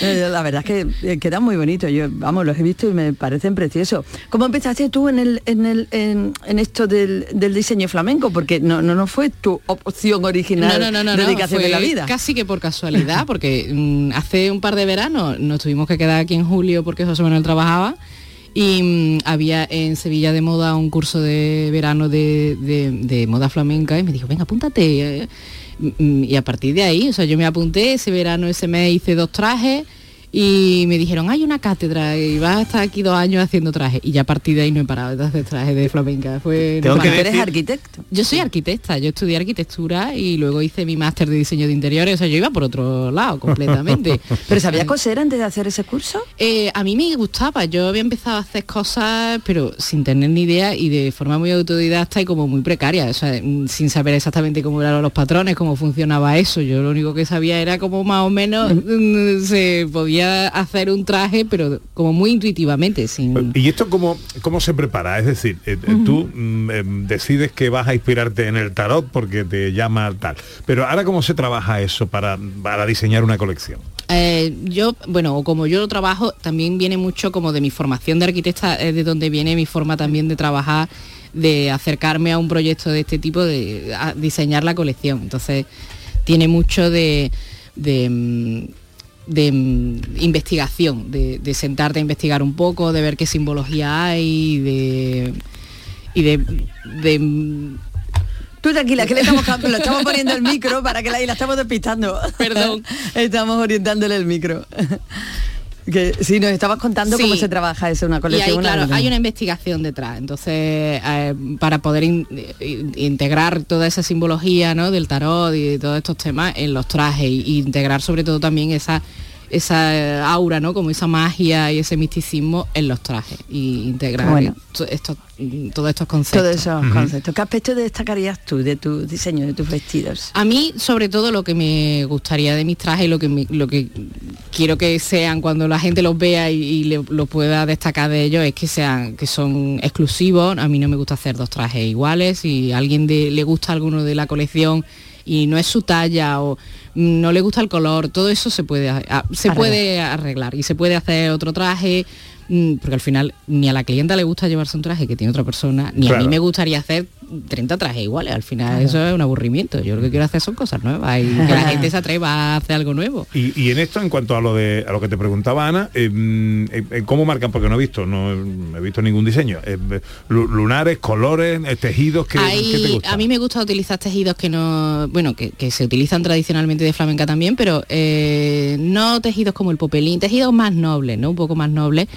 Eh, [LAUGHS] La verdad es que eh, quedan muy bonitos. Yo, vamos, los he visto y me parecen preciosos. ¿Cómo empezaste tú en el, en el, en, en esto del, del diseño flamenco? Porque no, no, no fue tu opción original, no, no, no, no, dedicación de la vida. Casi que por casualidad, porque mm, hace un par de veranos nos tuvimos que quedar aquí en julio porque José Manuel trabajaba y mm, había en Sevilla de moda un curso de verano de, de- de moda flamenca y me dijo, venga, apúntate. Eh". Mm, Y a partir de ahí, o sea, yo me apunté, ese verano, ese mes hice dos trajes y me dijeron, hay una cátedra y vas a estar aquí dos años haciendo trajes. Y ya a partir de ahí no he parado de hacer trajes de flamenca. Fue Tengo no que eres arquitecto. Yo soy arquitecta, yo estudié arquitectura y luego hice mi máster de diseño de interiores, o sea, yo iba por otro lado completamente. [LAUGHS] ¿Pero sabía coser antes de hacer ese curso? Eh, a mí me gustaba, yo había empezado a hacer cosas, pero sin tener ni idea y de forma muy autodidacta y como muy precaria, o sea, mm, sin saber exactamente cómo eran los patrones, cómo funcionaba eso. Yo lo único que sabía era como más o menos mm, se podía hacer un traje, pero como muy intuitivamente, sin... ¿Y esto cómo, cómo se prepara? Es decir, eh, eh, tú mm, eh, decides que vas a inspirarte en el tarot porque te llama tal. Pero ahora cómo se trabaja eso para, para diseñar una colección. Eh, yo, bueno, como yo lo trabajo, también viene mucho como de mi formación de arquitecta, es de donde viene mi forma también de trabajar, de acercarme a un proyecto de este tipo, de diseñar la colección. Entonces, tiene mucho de, de, mm, de, mm, investigación, de, de sentarte a investigar un poco, de ver qué simbología hay, de, y de, de mm, Tú tranquila, que le estamos, lo estamos poniendo el micro para que la, y la estamos despistando. Perdón. [LAUGHS] estamos orientándole el micro. Que si nos estabas contando cómo Sí. se trabaja eso, una Y colección. ahí, claro, hay una investigación detrás. Entonces, eh, para poder in- in- integrar toda esa simbología ¿no? del tarot y de todos estos temas en los trajes y integrar sobre todo también esa esa aura, ¿no? Como esa magia y ese misticismo en los trajes y integrar Bueno. to- estos, todos estos conceptos. Todos esos conceptos. ¿Qué aspecto destacarías tú de tu diseño, de tus vestidos? A mí, sobre todo, lo que me gustaría de mis trajes y lo que, me- lo que quiero que sean cuando la gente los vea y, y le- lo pueda destacar de ellos es que sean que son exclusivos. A mí no me gusta hacer dos trajes iguales. Si a alguien de- le gusta alguno de la colección y no es su talla o no le gusta el color, todo eso se puede se Arreglar. puede arreglar y se puede hacer otro traje. mm, Porque al final ni a la clienta le gusta llevarse un traje que tiene otra persona, ni a mí me gustaría hacer 30 trajes iguales. Al final Claro. eso es un aburrimiento. Yo lo que quiero hacer son cosas nuevas y que la [LAUGHS] gente se atreva a hacer algo nuevo. Y, y en esto, en cuanto a lo de a lo que te preguntaba Ana, eh, ¿cómo marcan? Porque no he visto, no he visto ningún diseño. Eh, lu- lunares, colores, eh, tejidos, ¿qué, Hay- qué te gusta? a mí me gusta utilizar tejidos que no, bueno, que, que se utilizan tradicionalmente de flamenca también, pero eh, no tejidos como el popelín, tejidos más nobles, ¿no? Un poco más nobles.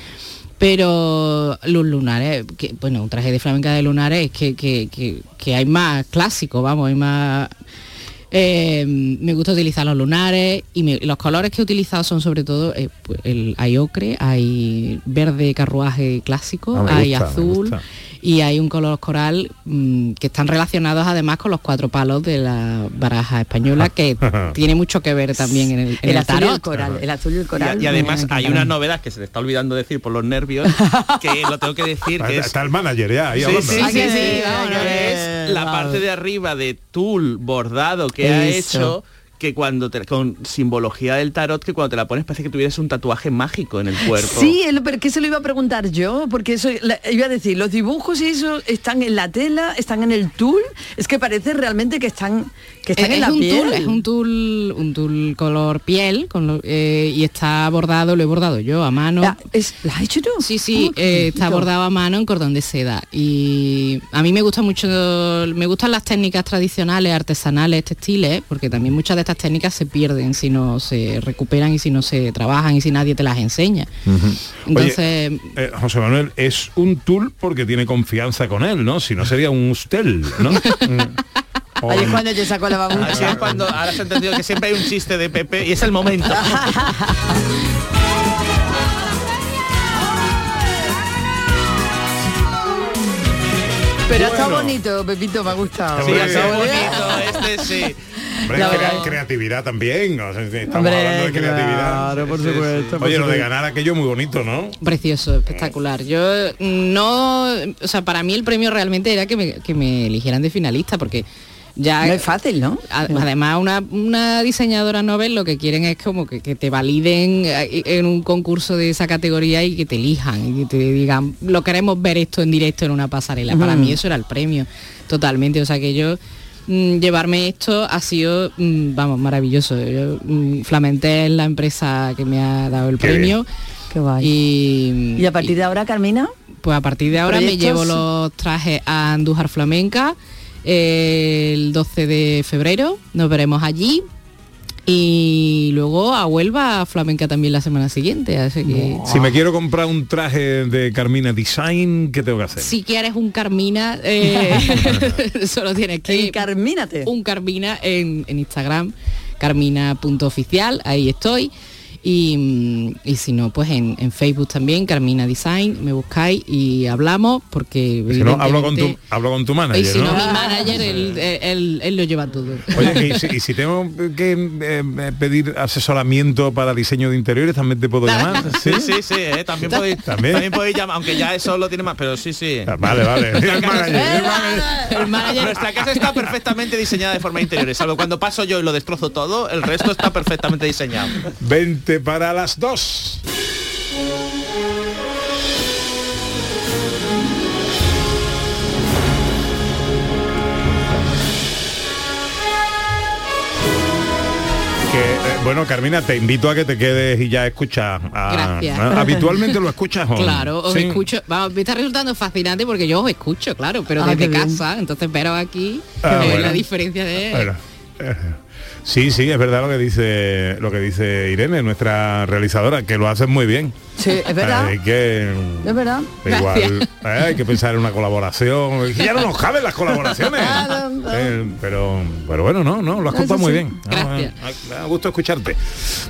Pero los lunares, que, bueno, un traje de flamenca de lunares es que, que- que- que hay más clásico, vamos, hay más... eh, me gusta utilizar los lunares y me- los colores que he utilizado son sobre todo, eh, pues, el, hay ocre, hay verde carruaje clásico, Ah, hay gusta, azul. Y hay un color coral mm, que están relacionados además con los cuatro palos de la baraja española que [LAUGHS] tiene mucho que ver también en el, en El el azul y el coral, el azul y el coral. Y, y además hay una novedad que se le está olvidando decir por los nervios, [LAUGHS] que lo tengo que decir, que es... Está el manager ya ahí Sí, hablando. sí, sí, sí, vámonos. es la parte de arriba de tul bordado que ha hecho que cuando te, con simbología del tarot que cuando te la pones parece que tuvieras un tatuaje mágico en el cuerpo. Sí, es lo- pero que se lo iba a preguntar yo, porque eso la- iba a decir, los dibujos y eso están en la tela, están en el tul, es que parece realmente que están que están Es, en la es un piel. tul, es un tul, un tul color piel con lo- eh, y está bordado, lo he bordado yo a mano. Ah, es- ¿Lo has hecho tú? Sí, sí, Oh, eh, está bordado a mano en cordón de seda. Y a mí me gusta mucho, me gustan las técnicas tradicionales, artesanales, textiles, porque también muchas de estas técnicas se pierden si no se recuperan y si no se trabajan y si nadie te las enseña. Entonces, Oye, eh, José Manuel es un tool porque tiene confianza con él, ¿no? Si no sería un ustel, ¿no? [LAUGHS] Ahí es cuando yo saco la babucha. Así es cuando ahora se ha entendido que siempre hay un chiste de Pepe y es el momento. Pero está Bueno. bonito, Pepito, me ha gustado. Sí, Hombre. bonito, este sí. Hombre, La crea- verdad. creatividad también. o sea, estamos Hombre, hablando de creatividad. claro, por supuesto, por Oye, lo de ganar aquello muy bonito, ¿no? Precioso, espectacular. Yo mm, no, o sea, para mí el premio realmente era que me, que me eligieran de finalista, porque ya... No es fácil, ¿no? Además, una, una diseñadora novel lo que quieren es como que, que te validen eh, en un concurso de esa categoría y que te elijan y que te digan, lo queremos ver esto en directo en una pasarela. Para mí eso era el premio, totalmente. O sea que yo llevarme esto ha sido, mm, vamos, maravilloso. Yo mm, Flamenté es la empresa que me ha dado el Qué premio. Qué guay. Y, ¿Y a partir de ahora, Carmina? pues a partir de ahora me llevo los trajes a Andújar Flamenca el 12 de febrero. Nos veremos allí. Y luego a Huelva a Flamenca también la semana siguiente. Así que Si me quiero comprar un traje de Carmina Design, ¿qué tengo que hacer? si quieres un Carmina, eh, [LAUGHS] solo tienes que... Carmínate. Un Carmina en, en Instagram, carmina.oficial, ahí estoy. Y, mm, y si no, pues en, en Facebook también, Carmina Design, me buscáis y hablamos porque... Si no, hablo con tu, hablo con tu manager, y si no, ¿no? mi manager, él, [LAUGHS] él- él lo lleva todo. Oye, y si, y si [LAUGHS] tengo que eh, pedir asesoramiento para diseño de interiores, también te puedo llamar. [LAUGHS] Sí, sí, sí, eh, también, podéis, ¿También? ¿También? podéis llamar, aunque ya eso lo tiene más, pero sí, sí. Vale, vale. Nuestra El casa- manager, el manager. Nuestra casa está perfectamente diseñada de forma interior, salvo cuando paso yo y lo destrozo todo, el resto está perfectamente diseñado. 20 para las 2. Que, eh, bueno, Carmina, te invito a que te quedes y ya escuchas. a- Gracias. ¿no? Habitualmente lo escuchas. [LAUGHS] ¿o? Claro, os Sí. escucho. Vamos, me está resultando fascinante porque yo os escucho, claro, pero Ah, desde bien. casa, entonces pero aquí Ah, eh, bueno. la diferencia de Bueno, eh, sí, sí, es verdad lo que dice lo que dice Irene, nuestra realizadora, que lo haces muy bien. Sí, es verdad. Hay que Es verdad. igual eh, hay que pensar en una colaboración. Ya no nos caben las colaboraciones. [LAUGHS] Eh, pero, pero bueno, no, no, lo has contado muy sí. bien. Gracias. Ah, Me da gusto escucharte.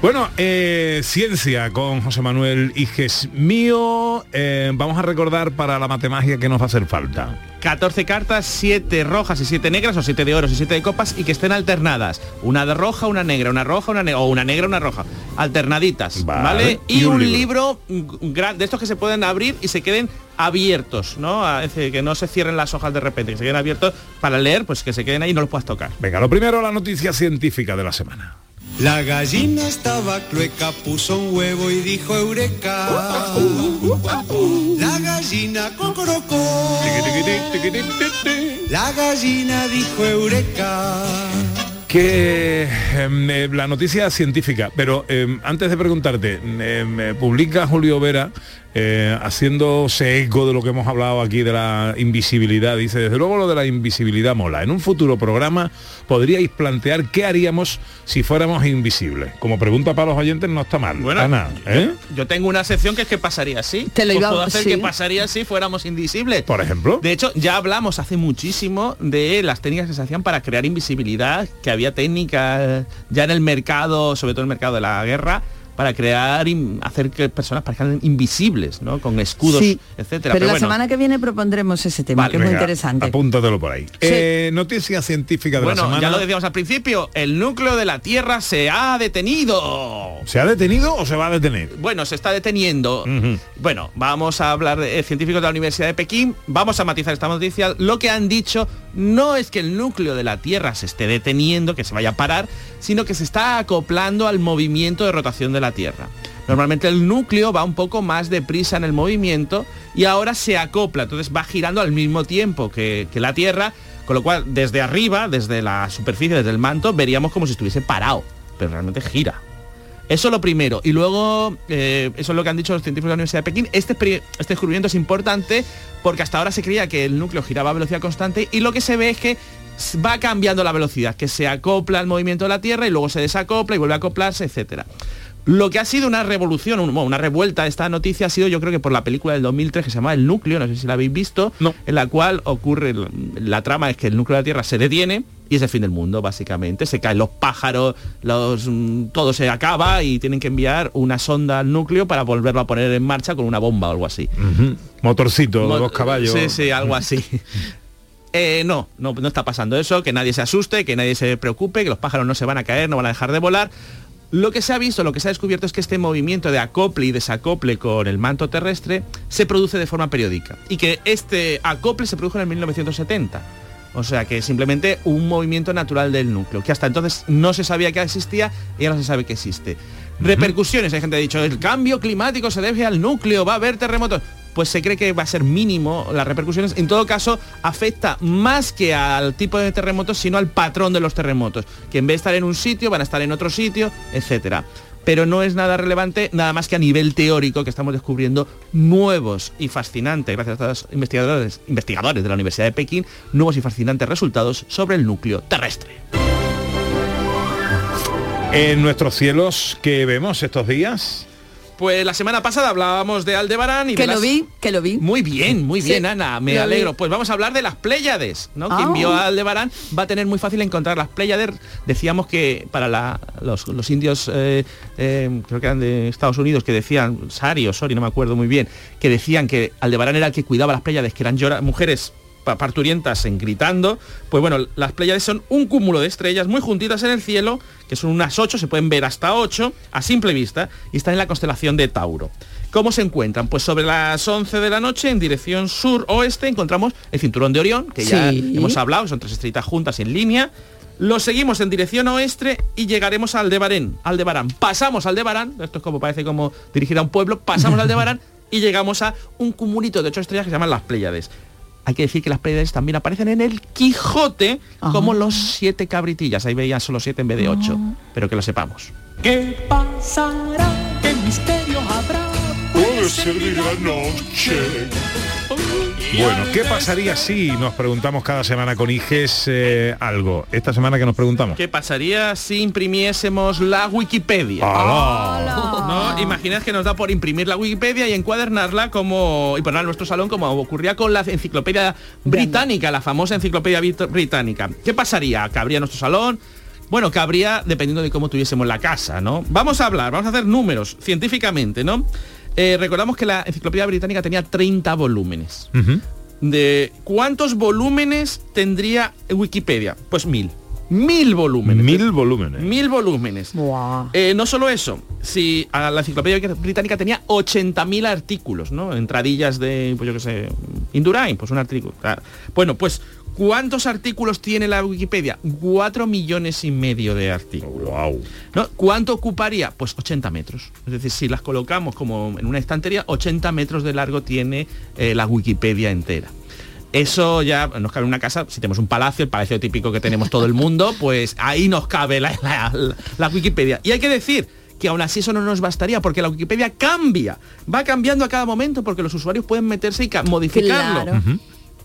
Bueno, eh, ciencia con José Manuel Iges mío. Eh, vamos a recordar para la matemagia que nos va a hacer falta. 14 cartas, 7 rojas y 7 negras, o 7 de oros y 7 de copas, y que estén alternadas. Una de roja, una negra, una roja, una negra, o una negra, una roja. Alternaditas, Vale. ¿vale? Y Y, un un libro. libro gran- de estos que se pueden abrir y se queden abiertos, ¿no? A- Es decir, que no se cierren las hojas de repente, que se queden abiertos para leer, pues que se queden ahí y no los puedas tocar. Venga, lo primero, la noticia científica de la semana. La gallina estaba clueca, puso un huevo y dijo eureka. La gallina cocorocó. La gallina dijo eureka. Que em, eh, la noticia científica, pero em, antes de preguntarte, em, eh, publica Julio Vera eh, haciéndose eco de lo que hemos hablado aquí de la invisibilidad. Dice, desde luego lo de la invisibilidad mola. En un futuro programa podríais plantear qué haríamos si fuéramos invisibles. Como pregunta para los oyentes no está mal. Bueno, Ana, ¿eh? Yo tengo una sección que es que pasaría así. Te lo iba a- puedo hacer sí. que pasaría si fuéramos invisibles. Por ejemplo. De hecho, ya hablamos hace muchísimo de las técnicas que se hacían para crear invisibilidad, que había técnicas ya en el mercado, sobre todo en el mercado de la guerra, para crear, in- hacer que personas parezcan invisibles, ¿no? Con escudos, Sí, etcétera. Pero, la bueno, semana que viene propondremos ese tema, Vale, que es muy Venga, interesante. Apúntatelo por ahí. Eh, noticia científica de la bueno, semana. ya lo decíamos al principio, el núcleo de la Tierra se ha detenido. ¿Se ha detenido o se va a detener? Bueno, se está deteniendo. Bueno, vamos a hablar de eh, científicos de la Universidad de Pekín. Vamos a matizar esta noticia. Lo que han dicho no es que el núcleo de la Tierra se esté deteniendo, que se vaya a parar, sino que se está acoplando al movimiento de rotación de la Tierra. Normalmente el núcleo va un poco más deprisa en el movimiento y ahora se acopla, entonces va girando al mismo tiempo que, que la Tierra, con lo cual desde arriba, desde la superficie, desde el manto, veríamos como si estuviese parado, pero realmente gira. Eso lo primero. Y luego, eh, eso es lo que han dicho los científicos de la Universidad de Pekín. Este, este descubrimiento es importante porque hasta ahora se creía que el núcleo giraba a velocidad constante y lo que se ve es que va cambiando la velocidad, que se acopla al movimiento de la Tierra y luego se desacopla y vuelve a acoplarse, etcétera. Lo que ha sido una revolución, una revuelta de esta noticia ha sido yo creo que por la película del 2003 que se llama El Núcleo, no sé si la habéis visto, en la cual ocurre, la trama es que el núcleo de la Tierra se detiene y es el fin del mundo, básicamente. Se caen los pájaros, los, mm, todo se acaba y tienen que enviar una sonda al núcleo para volverlo a poner en marcha con una bomba o algo así. Motorcito, Mo- dos caballos. Sí, sí, algo así. [LAUGHS] Eh, no, no, no está pasando eso, que nadie se asuste, que nadie se preocupe, que los pájaros no se van a caer, no van a dejar de volar. Lo que se ha visto, lo que se ha descubierto es que este movimiento de acople y desacople con el manto terrestre se produce de forma periódica y que este acople se produjo en el 1970. O sea que simplemente un movimiento natural del núcleo, que hasta entonces no se sabía que existía y ahora se sabe que existe. Repercusiones, hay gente que ha dicho, el cambio climático se debe al núcleo, va a haber terremotos. Pues se cree que va a ser mínimo las repercusiones. En todo caso, afecta más que al tipo de terremotos, sino al patrón de los terremotos, que en vez de estar en un sitio, van a estar en otro sitio, etcétera. Pero no es nada relevante, nada más que a nivel teórico, que estamos descubriendo nuevos y fascinantes, gracias a estos investigadores, investigadores de la Universidad de Pekín, nuevos y fascinantes resultados sobre el núcleo terrestre. En nuestros cielos que vemos estos días. Pues la semana pasada hablábamos de Aldebarán y Que lo las- vi, que lo vi. Muy bien, muy Sí, bien, Ana, me vi. alegro. Pues vamos a hablar de las Pléyades, ¿no? Ah. Quien vio a Aldebarán va a tener muy fácil encontrar las Pléyades. Decíamos que para la- los, los indios, eh, eh, creo que eran de Estados Unidos, que decían, Sari o Sori, no me acuerdo muy bien, que decían que Aldebarán era el que cuidaba las Pléyades, que eran llora- mujeres parturientas en gritando, pues bueno, las Pléyades son un cúmulo de estrellas muy juntitas en el cielo, que son unas 8, se pueden ver hasta 8 a simple vista, y están en la constelación de Tauro. ¿Cómo se encuentran? Pues sobre las 11 de la noche, en dirección sur-oeste, encontramos el cinturón de Orión, que ya Sí. hemos hablado, son tres estrellitas juntas en línea. Lo seguimos en dirección oeste y llegaremos a Aldebarán. Aldebarán. Pasamos a Aldebarán, esto es como parece como dirigir a un pueblo, pasamos a Aldebarán [LAUGHS] y llegamos a un cumulito de ocho estrellas que se llaman las Pléyades. Hay que decir que las Pléyades también aparecen en el Quijote como los siete cabritillas. Ahí veían solo siete en vez de ocho. Pero que lo sepamos. ¿Qué pasará? ¿Qué misterio habrá? Puede ser de gran noche. Bueno, ¿qué pasaría si nos preguntamos cada semana con Iges eh, algo? Esta semana que nos preguntamos. ¿Qué pasaría si imprimiésemos la Wikipedia? ¿No? Imaginad que nos da por imprimir la Wikipedia y encuadernarla como y ponerla en nuestro salón como ocurría con la enciclopedia británica, la famosa enciclopedia brit- británica. ¿Qué pasaría? ¿Cabría en nuestro salón? Bueno, cabría dependiendo de cómo tuviésemos la casa, ¿no? Vamos a hablar, vamos a hacer números científicamente, ¿no? Eh, recordamos que la enciclopedia británica tenía 30 volúmenes. De ¿Cuántos volúmenes tendría Wikipedia? Pues mil. Mil volúmenes. Mil volúmenes. Mil volúmenes. Eh, no solo eso, si a la enciclopedia británica tenía 80.000 artículos, ¿no? Entradillas de, pues yo qué sé, Indurain, pues un artículo. claro. Bueno, pues, ¿cuántos artículos tiene la Wikipedia? 4 millones y medio de artículos. ¿No? ¿Cuánto ocuparía? Pues 80 metros. Es decir, si las colocamos como en una estantería, 80 metros de largo tiene eh, la Wikipedia entera. Eso ya nos cabe en una casa, si tenemos un palacio, el palacio típico que tenemos todo el mundo, [LAUGHS] pues ahí nos cabe la, la- la Wikipedia. Y hay que decir que aún así eso no nos bastaría, porque la Wikipedia cambia, va cambiando a cada momento, porque los usuarios pueden meterse y ca- modificarlo. Claro.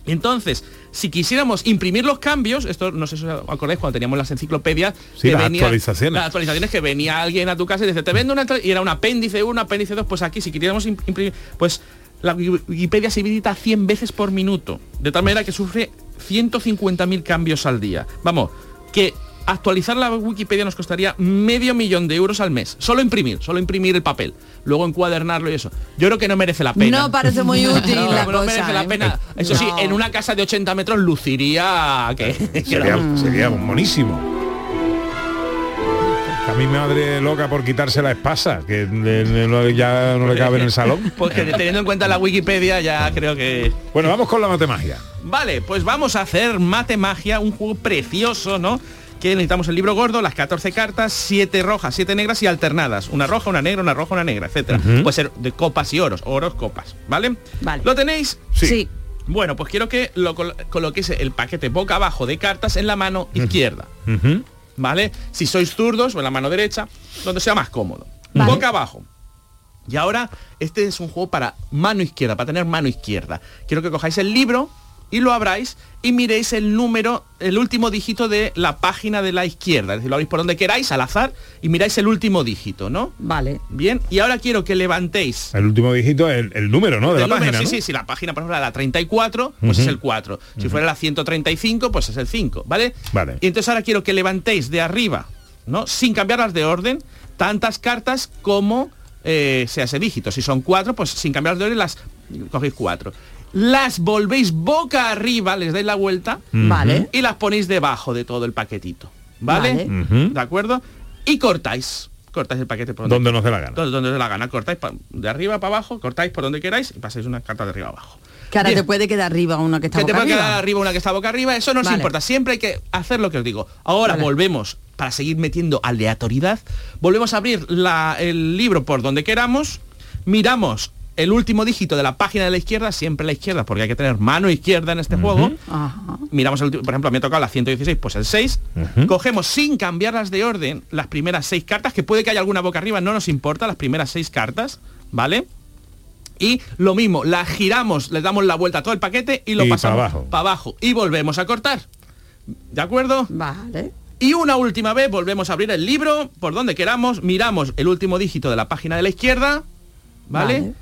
Entonces, si quisiéramos imprimir los cambios, esto no sé si os acordáis cuando teníamos las enciclopedias, Sí, las actualizaciones. las actualizaciones que venía alguien a tu casa y dice, te vendo una y era un apéndice 1, apéndice 2, pues aquí si im- imprimir, pues la Wi- Wikipedia se visita 100 veces por minuto, de tal manera que sufre 150.000 cambios al día. Vamos, que actualizar la Wikipedia nos costaría medio millón de euros al mes. Solo imprimir, solo imprimir el papel. Luego encuadernarlo y eso. Yo creo que no merece la pena. No parece muy [LAUGHS] útil No, la no cosa, merece la ¿eh? pena. Eso sí, en una casa de 80 metros luciría que, [LAUGHS] Sería, sería monísimo. A mi madre loca por quitarse la espasa, que le- le- no- ya no le cabe en el salón. [LAUGHS] Pues que teniendo en cuenta la Wikipedia ya creo que... Bueno, vamos con la matemagia. Vale, pues vamos a hacer Matemagia, un juego precioso, ¿no? Que necesitamos el libro gordo, las 14 cartas, 7 rojas, 7 negras y alternadas. Una roja, una negra, una roja, una negra, etcétera. Puede ser de copas y oros, oros, copas, ¿vale? Vale. ¿Lo tenéis? Sí. Bueno, pues quiero que lo col- coloquéis el paquete boca abajo de cartas en la mano izquierda. ¿Vale? Si sois zurdos o en la mano derecha, donde sea más cómodo. Vale. Boca abajo. Y ahora, este es un juego para mano izquierda, para tener mano izquierda. Quiero que cojáis el libro y lo abráis y miréis el número, el último dígito de la página de la izquierda. Es decir, lo abrís por donde queráis, al azar, y miráis el último dígito, ¿no? Vale. Bien, y ahora quiero que levantéis El último dígito es el, el número, ¿no? De el la número, página, sí, ¿no? sí, si la página, por ejemplo, era la 34, pues Ujú. es el 4. Si fuera la 135, pues es el 5, ¿vale? Vale. Y entonces ahora quiero que levantéis de arriba, ¿no? Sin cambiarlas de orden, tantas cartas como eh, sea ese dígito. Si son 4, pues sin cambiarlas de orden las cogéis 4. Las volvéis boca arriba, les dais la vuelta Vale. y las ponéis debajo de todo el paquetito. ¿Vale? ¿De acuerdo? Y cortáis. Cortáis el paquete por Donde nos dé la gana. donde, donde os dé la gana. Cortáis de arriba para abajo, cortáis por donde queráis y pasáis una carta de arriba abajo. Que ahora Bien. te puede quedar arriba una que está Que te boca puede arriba. quedar arriba una que está boca arriba, eso no nos importa. Siempre hay que hacer lo que os digo. Ahora Vale. volvemos, para seguir metiendo aleatoriedad, volvemos a abrir la- el libro por donde queramos, miramos el último dígito de la página de la izquierda, siempre la izquierda, porque hay que tener mano izquierda en este juego. Miramos, el, por ejemplo, me ha tocado la 116, pues el 6. Cogemos sin cambiarlas de orden las primeras seis cartas, que puede que haya alguna boca arriba, no nos importa, las primeras seis cartas, ¿vale? Y lo mismo, la giramos, le damos la vuelta a todo el paquete y lo Y pasamos abajo. para abajo. Y volvemos a cortar. ¿De acuerdo? Vale. Y una última vez volvemos a abrir el libro por donde queramos, miramos el último dígito de la página de la izquierda, ¿vale? Vale.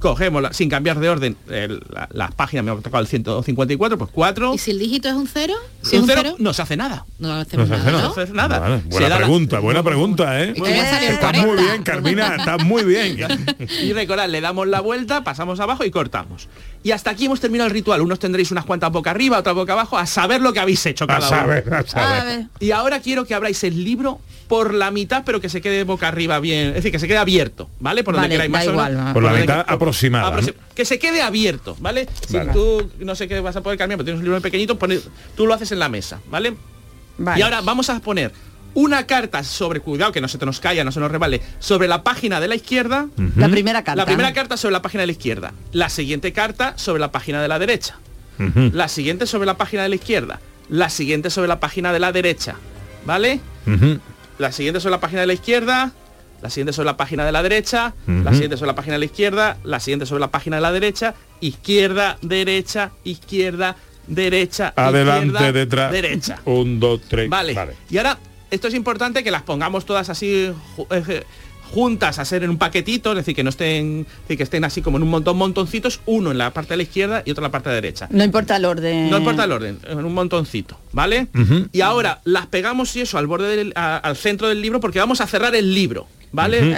Cogemos, la- sin cambiar de orden, el- la- las páginas, me ha tocado el 154, pues 4. ¿Y si el dígito es un cero? Si Si es un un cero, cero, no se hace nada. no hacemos No se hace nada, nada. ¿no? Se hace nada. Vale, Se buena la- pregunta, buena pregunta, ¿eh? Está muy 40. bien, Carmina, está muy bien. [LAUGHS] Y recordad, le damos la vuelta, pasamos abajo y cortamos. Y hasta aquí hemos terminado el ritual. Unos tendréis unas cuantas boca arriba, otras boca abajo, a saber lo que habéis hecho A cada saber, uno. a saber. Y ahora quiero que abráis el libro por la mitad, pero que se quede boca arriba bien. Es decir, que se quede abierto, ¿vale? Por donde Vale, queráis más o igual, menos. Por la mitad aproximada. Que se quede abierto, ¿vale? Si Vale. tú no sé qué vas a poder cambiar, pero tienes un libro pequeñito, pone- tú lo haces en la mesa, ¿vale? Vale. Y ahora vamos a poner una carta sobre, cuidado que no se te nos caiga, no se nos revale, sobre la página de la izquierda. La primera carta. La primera carta sobre la página de la izquierda. La siguiente carta sobre la página de la derecha. La siguiente sobre la página de la izquierda. La siguiente sobre la página de la derecha. ¿Vale? La siguiente sobre la página de la izquierda. La siguiente sobre la página de la derecha. La Ujú. siguiente sobre la página de la izquierda. La siguiente sobre la página de la derecha. Izquierda, derecha, izquierda, derecha. Adelante, izquierda, detrás. Derecha. Un, dos, tres. Vale. Y ahora, esto es importante que las pongamos todas así eh, juntas a ser en un paquetito, es decir, que no estén, es decir, que estén así como en un montón, montoncitos, uno en la parte de la izquierda y otro en la parte de la derecha. No importa el orden. No importa el orden, en un montoncito, ¿vale? Y ahora las pegamos y eso al borde del, a- al centro del libro porque vamos a cerrar el libro, ¿vale? Eh.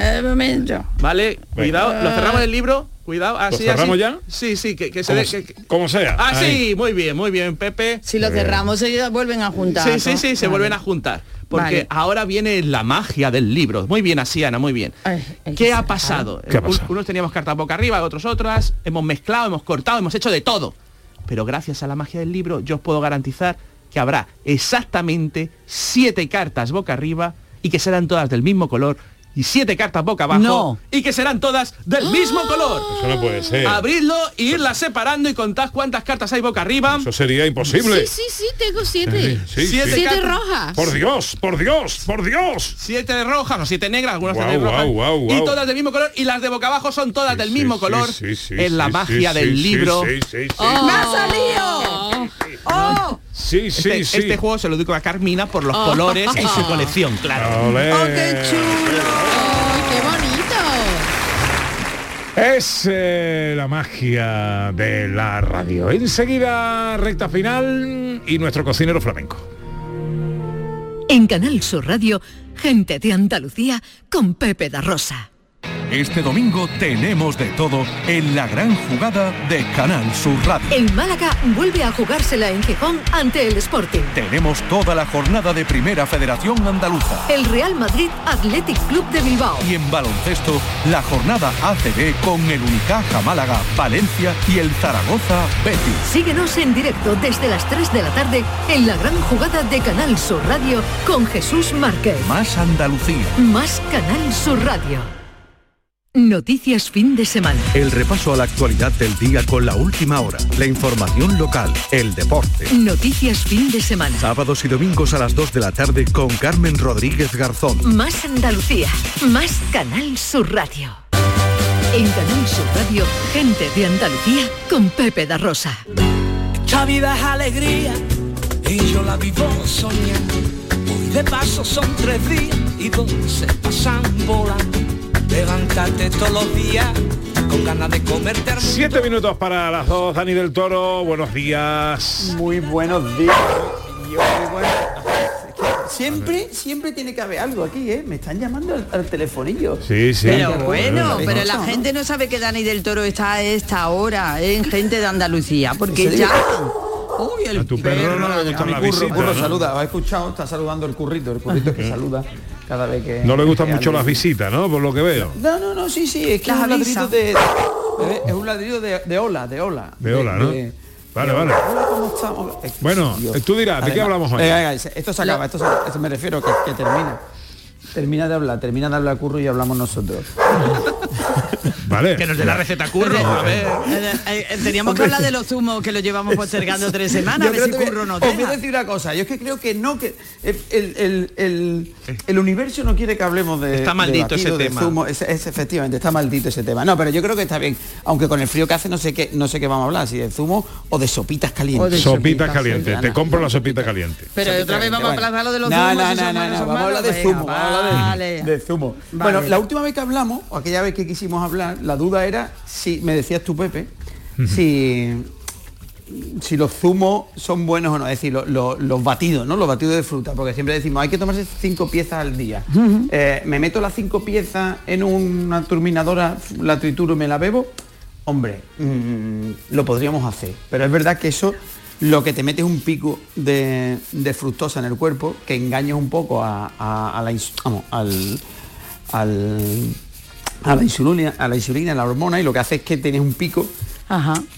Vale, cuidado, lo cerramos el libro, cuidado, así, cerramos así. ya? Sí, sí, que, que se Como, que- como sea. Ah, Ahí. sí, muy bien, muy bien, Pepe. Si lo cerramos, se vuelven a juntar. Sí, sí, ¿no? sí, se Vale. vuelven a juntar. Porque Vale. ahora viene la magia del libro. Muy bien, así, Ana, muy bien. ¿Qué ha pasado? ¿Qué ha pasado? Unos teníamos cartas boca arriba, otros otras. Hemos mezclado, hemos cortado, hemos hecho de todo. Pero gracias a la magia del libro, yo os puedo garantizar que habrá exactamente siete cartas boca arriba y que serán todas del mismo color y siete cartas boca abajo No. y que serán todas del mismo color. Eso no puede ser. Abridlo e irlas separando y contad cuántas cartas hay boca arriba. Eso sería imposible. Sí, sí, sí, tengo siete. Sí, Siete sí. Siete cartas. rojas. Por Dios, por Dios, por Dios. siete rojas o siete negras, algunas rojas, guau, guau, y todas del mismo color y las de boca abajo son todas del mismo Sí, color. sí, sí, es la magia sí, del sí, libro. Sí, sí, sí. Oh. ¡Me ha salido! ¡Oh! Sí, sí, este, sí. este juego se lo digo a Carmina por los Oh. colores y su [LAUGHS] colección, claro. Olé. ¡Oh, qué chulo! ¡Ay, qué bonito! Es eh, la magia de la radio. Enseguida, recta final y nuestro cocinero flamenco. En Canal Sur Radio, gente de Andalucía con Pepe da Rosa. Este domingo tenemos de todo en la gran jugada de Canal Sur Radio. El Málaga vuelve a jugársela en Gijón ante el Sporting. Tenemos toda la jornada de Primera Federación Andaluza. El Real Madrid Athletic Club de Bilbao. Y en baloncesto, la jornada ACB con el Unicaja Málaga, Valencia y el Zaragoza Betis. Síguenos en directo desde las 3 de la tarde en la gran jugada de Canal Sur Radio con Jesús Márquez. Más Andalucía. Más Canal Sur Radio. Noticias fin de semana. El repaso a la actualidad del día con la última hora, la información local, el deporte. Noticias fin de semana. Sábados y domingos a las 2 de la tarde con Carmen Rodríguez Garzón. Más Andalucía. Más Canal Sur Radio. En Canal Sur Radio, gente de Andalucía con Pepe da Rosa. Esta vida es alegría y yo la vivo soñando. Hoy de paso son tres días y dos se pasan volando. Levantarte todos los días con ganas de comerte. Siete minutos para las dos, Dani del Toro, buenos días. Muy buenos días. Yo, Siempre, siempre tiene que haber algo aquí, ¿eh? Me están llamando al, al telefonillo. Sí, sí. Pero bueno, ¿Habéis pero la gente no sabe que Dani del Toro está a esta hora en gente de Andalucía, porque ya. Uy, el A tu perro no le gusta A mi la curro, visita, curro ¿no? saluda, ¿has escuchado? Está saludando el currito, el currito que saluda cada vez que... No le gustan mucho las visitas, ¿no? Por lo que veo. No, no, no, sí, sí, es que Las es un avisa. ladrillo de... Es un ladrillo de, de ola, de ola. De ola, ¿no? de- Vale, de vale. Eh, Bueno, Dios. tú dirás, ¿de qué hablamos hoy? Venga, esto se acaba, esto, se- esto me refiero que, que termina. termina de hablar, termina de hablar curro y hablamos nosotros. [LAUGHS] Vale. Que nos dé la receta curro, a ver. Eh, eh, eh, teníamos que hablar de los zumos que lo llevamos postergando tres semanas, a ver si que- curro no os voy a deja. decir una cosa, yo es que creo que no, que el, el- el- universo no quiere que hablemos de Está de maldito ese batido, tema. zumo. Es, es- efectivamente, está maldito ese tema. No, pero yo creo que está bien, aunque con el frío que hace no sé qué, no sé qué vamos a hablar, si de zumo o de sopitas calientes. Sopitas calientes. Te compro la sopita caliente. Pero otra vez vamos a aplazar lo de los no, zumos. No, no, no, no, vamos a hablar de zumo, Venga, vamos a hablar vale. de, de zumo. Vale. Bueno, la última vez que hablamos, o aquella vez que quisimos hablar, la duda era si, me decías tú, Pepe, si si los zumos son buenos o no, es decir, lo- lo- los batidos, ¿no? Los batidos de fruta, porque siempre decimos, hay que tomarse cinco piezas al día. Eh, me meto las cinco piezas en una turminadora, la trituro y me la bebo, hombre, mm, lo podríamos hacer. Pero es verdad que eso lo que te mete es un pico de, de fructosa en el cuerpo que engaña un poco a, a- a la vamos, al, al- a la insulina, a la insulina, a la hormona, y lo que hace es que tienes un pico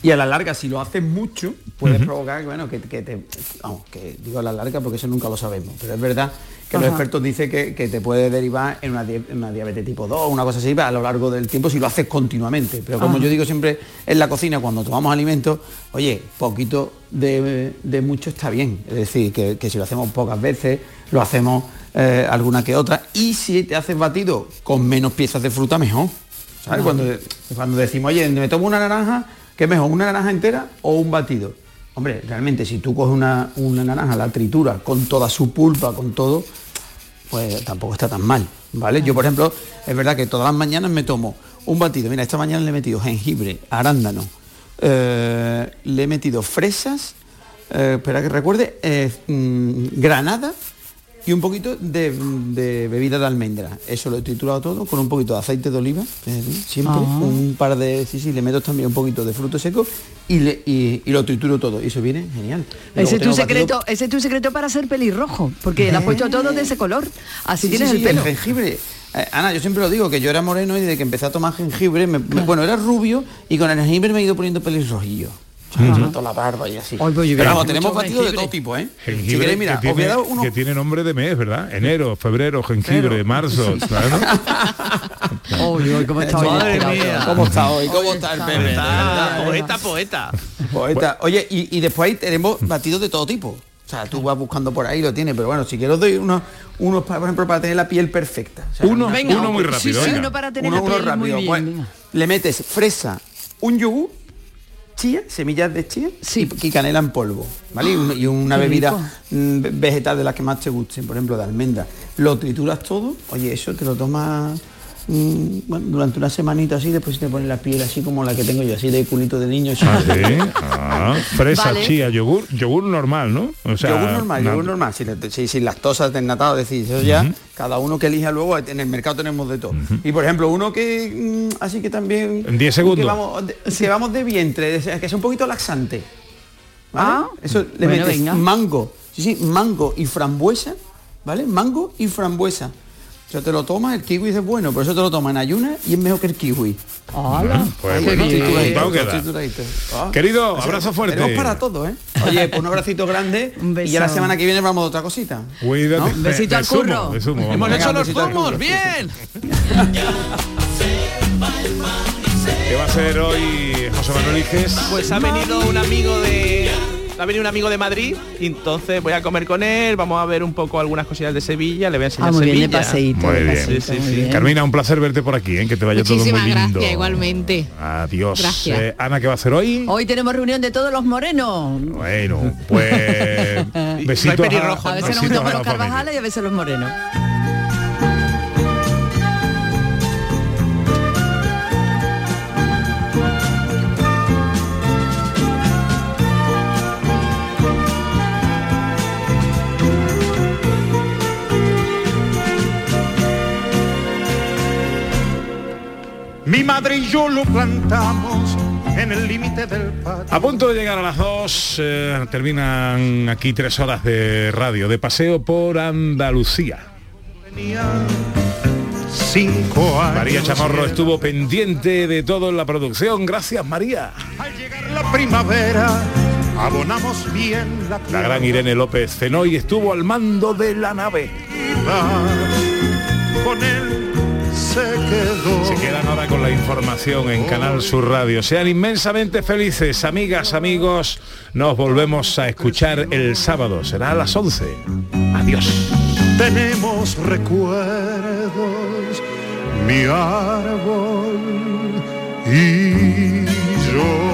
y a la larga, si lo haces mucho, puedes provocar, bueno, que, que te... Vamos, que digo a la larga porque eso nunca lo sabemos, pero es verdad que los expertos dicen que, que te puede derivar en una, di- en una diabetes tipo 2 una cosa así a lo largo del tiempo si lo haces continuamente. Pero como Ajá. yo digo siempre en la cocina, cuando tomamos alimentos, oye, poquito de, de mucho está bien. Es decir, que, que si lo hacemos pocas veces, lo hacemos eh, alguna que otra. Y si te haces batido con menos piezas de fruta, mejor. Cuando, cuando decimos, oye, me tomo una naranja, ¿qué mejor? ¿Una naranja entera o un batido? Hombre, realmente si tú coges una, una naranja, la tritura con toda su pulpa, con todo, pues tampoco está tan mal, ¿vale? Yo, por ejemplo, es verdad que todas las mañanas me tomo un batido. Mira, esta mañana le he metido jengibre, arándano, eh, le he metido fresas, eh, espera que recuerde, eh, mm, granada y un poquito de, de bebida de almendra. Eso lo he triturado todo con un poquito de aceite de oliva, eh, siempre, Ah. un par de, sí, sí, le meto también un poquito de fruto seco y, le- y- y lo trituro todo. Y eso viene genial. Ese es, tu batido- secreto, ese es tu secreto para ser pelirrojo, porque le has puesto todo de ese color. Así Sí, tienes sí, el sí, pelo. jengibre. Eh, Ana, yo siempre lo digo, que yo era moreno y desde que empecé a tomar jengibre, me- me- bueno, era rubio y con el jengibre me he ido poniendo pelirrojillo. La barba y así. pues Pero vamos, tenemos batidos de todo tipo, ¿eh? Si Jengibre queréis, mira, que, os voy a tiene, dar uno... que tiene nombre de mes, ¿verdad? Enero, febrero, jengibre, marzo. claro. [LAUGHS] ¿cómo está hoy Madre este mía. gato? ¿Cómo está hoy? ¿Cómo está el poeta, poeta. Poeta. Oye, y, y después ahí tenemos batidos de todo tipo. O sea, tú vas buscando por ahí, lo tienes, pero bueno, si quiero doy unos, unos para, por ejemplo, para tener la piel perfecta. O sea, Uno- Venga, uno muy rápido, Sí, sí, venga. uno para tener uno, la uno piel muy rápido. bien. Pues, venga. le metes fresa, un yogur, chía, semillas de chía y, y canela en polvo, ¿vale? Y, un- y [GASPS] una Qué bebida rico. mm, ve- vegetal de las que más te gusten, por ejemplo, de almendra. Lo trituras todo, oye, eso te lo tomas mm, bueno, durante una semanita así, después te pones la piel así como la que tengo yo, así de culito de niño. Ah, sí. Ah, [LAUGHS] fresa, Vale. chía, yogur, yogur normal, ¿no? O sea, yogur normal, yogur normal, sin, sin, sin lactosa desnatado, es decir, eso ya cada uno que elija luego, en el mercado tenemos de todo. Y por ejemplo, uno que mm, así que también En 10 segundos. que vamos de, que vamos de vientre, que es un poquito laxante. ¿vale? Ah, eso le bueno, metes venga. mango, sí, sí, mango y frambuesa, ¿vale? Mango y frambuesa. Sea, te lo tomas, el kiwi es bueno, pero eso te lo tomas en ayunas y es mejor que el kiwi. Bueno, pues bueno, queda. Ah. Querido, sea, abrazo fuerte. Tenemos para todo, ¿eh? [LAUGHS] Oye, pues un abracito grande y ya la semana que viene vamos a otra cosita. Cuídate. ¿No? Besito al curro. Hemos Venga, hecho los zumos, bien. ¿Qué va a ser hoy José Manuel Iges? Pues ha venido un amigo de ha venido un amigo de Madrid y entonces voy a comer con él, vamos a ver un poco algunas cosillas de Sevilla, le voy a enseñar Ah, muy bien, de Sevilla. paseíto. Muy de bien. paseíto, Sí, sí, muy sí. bien. Carmina, un placer verte por aquí, ¿eh? que te vaya todo Muchísimas muy lindo. gracias, igualmente. Adiós. Gracias. Eh, Ana, ¿qué va a hacer hoy? Hoy tenemos reunión de todos los morenos. Bueno, pues [LAUGHS] besitos pelirrojo, a, A veces nos a los. Carvajales y a veces los morenos. Mi madre y yo lo plantamos en el límite del patio. A punto de llegar a las dos, eh, terminan aquí tres horas de radio, de paseo por Andalucía. Cinco años. María Chamorro estuvo pendiente de todo en la producción. Gracias, María. Al llegar la primavera, abonamos bien la La gran Irene López cenó y estuvo al mando de la nave. con él se quedó. Se quedan ahora con la información en Canal Sur Radio. Sean inmensamente felices, amigas, amigos. Nos volvemos a escuchar el sábado. Será a las 11. Adiós. Tenemos recuerdos, mi árbol y yo.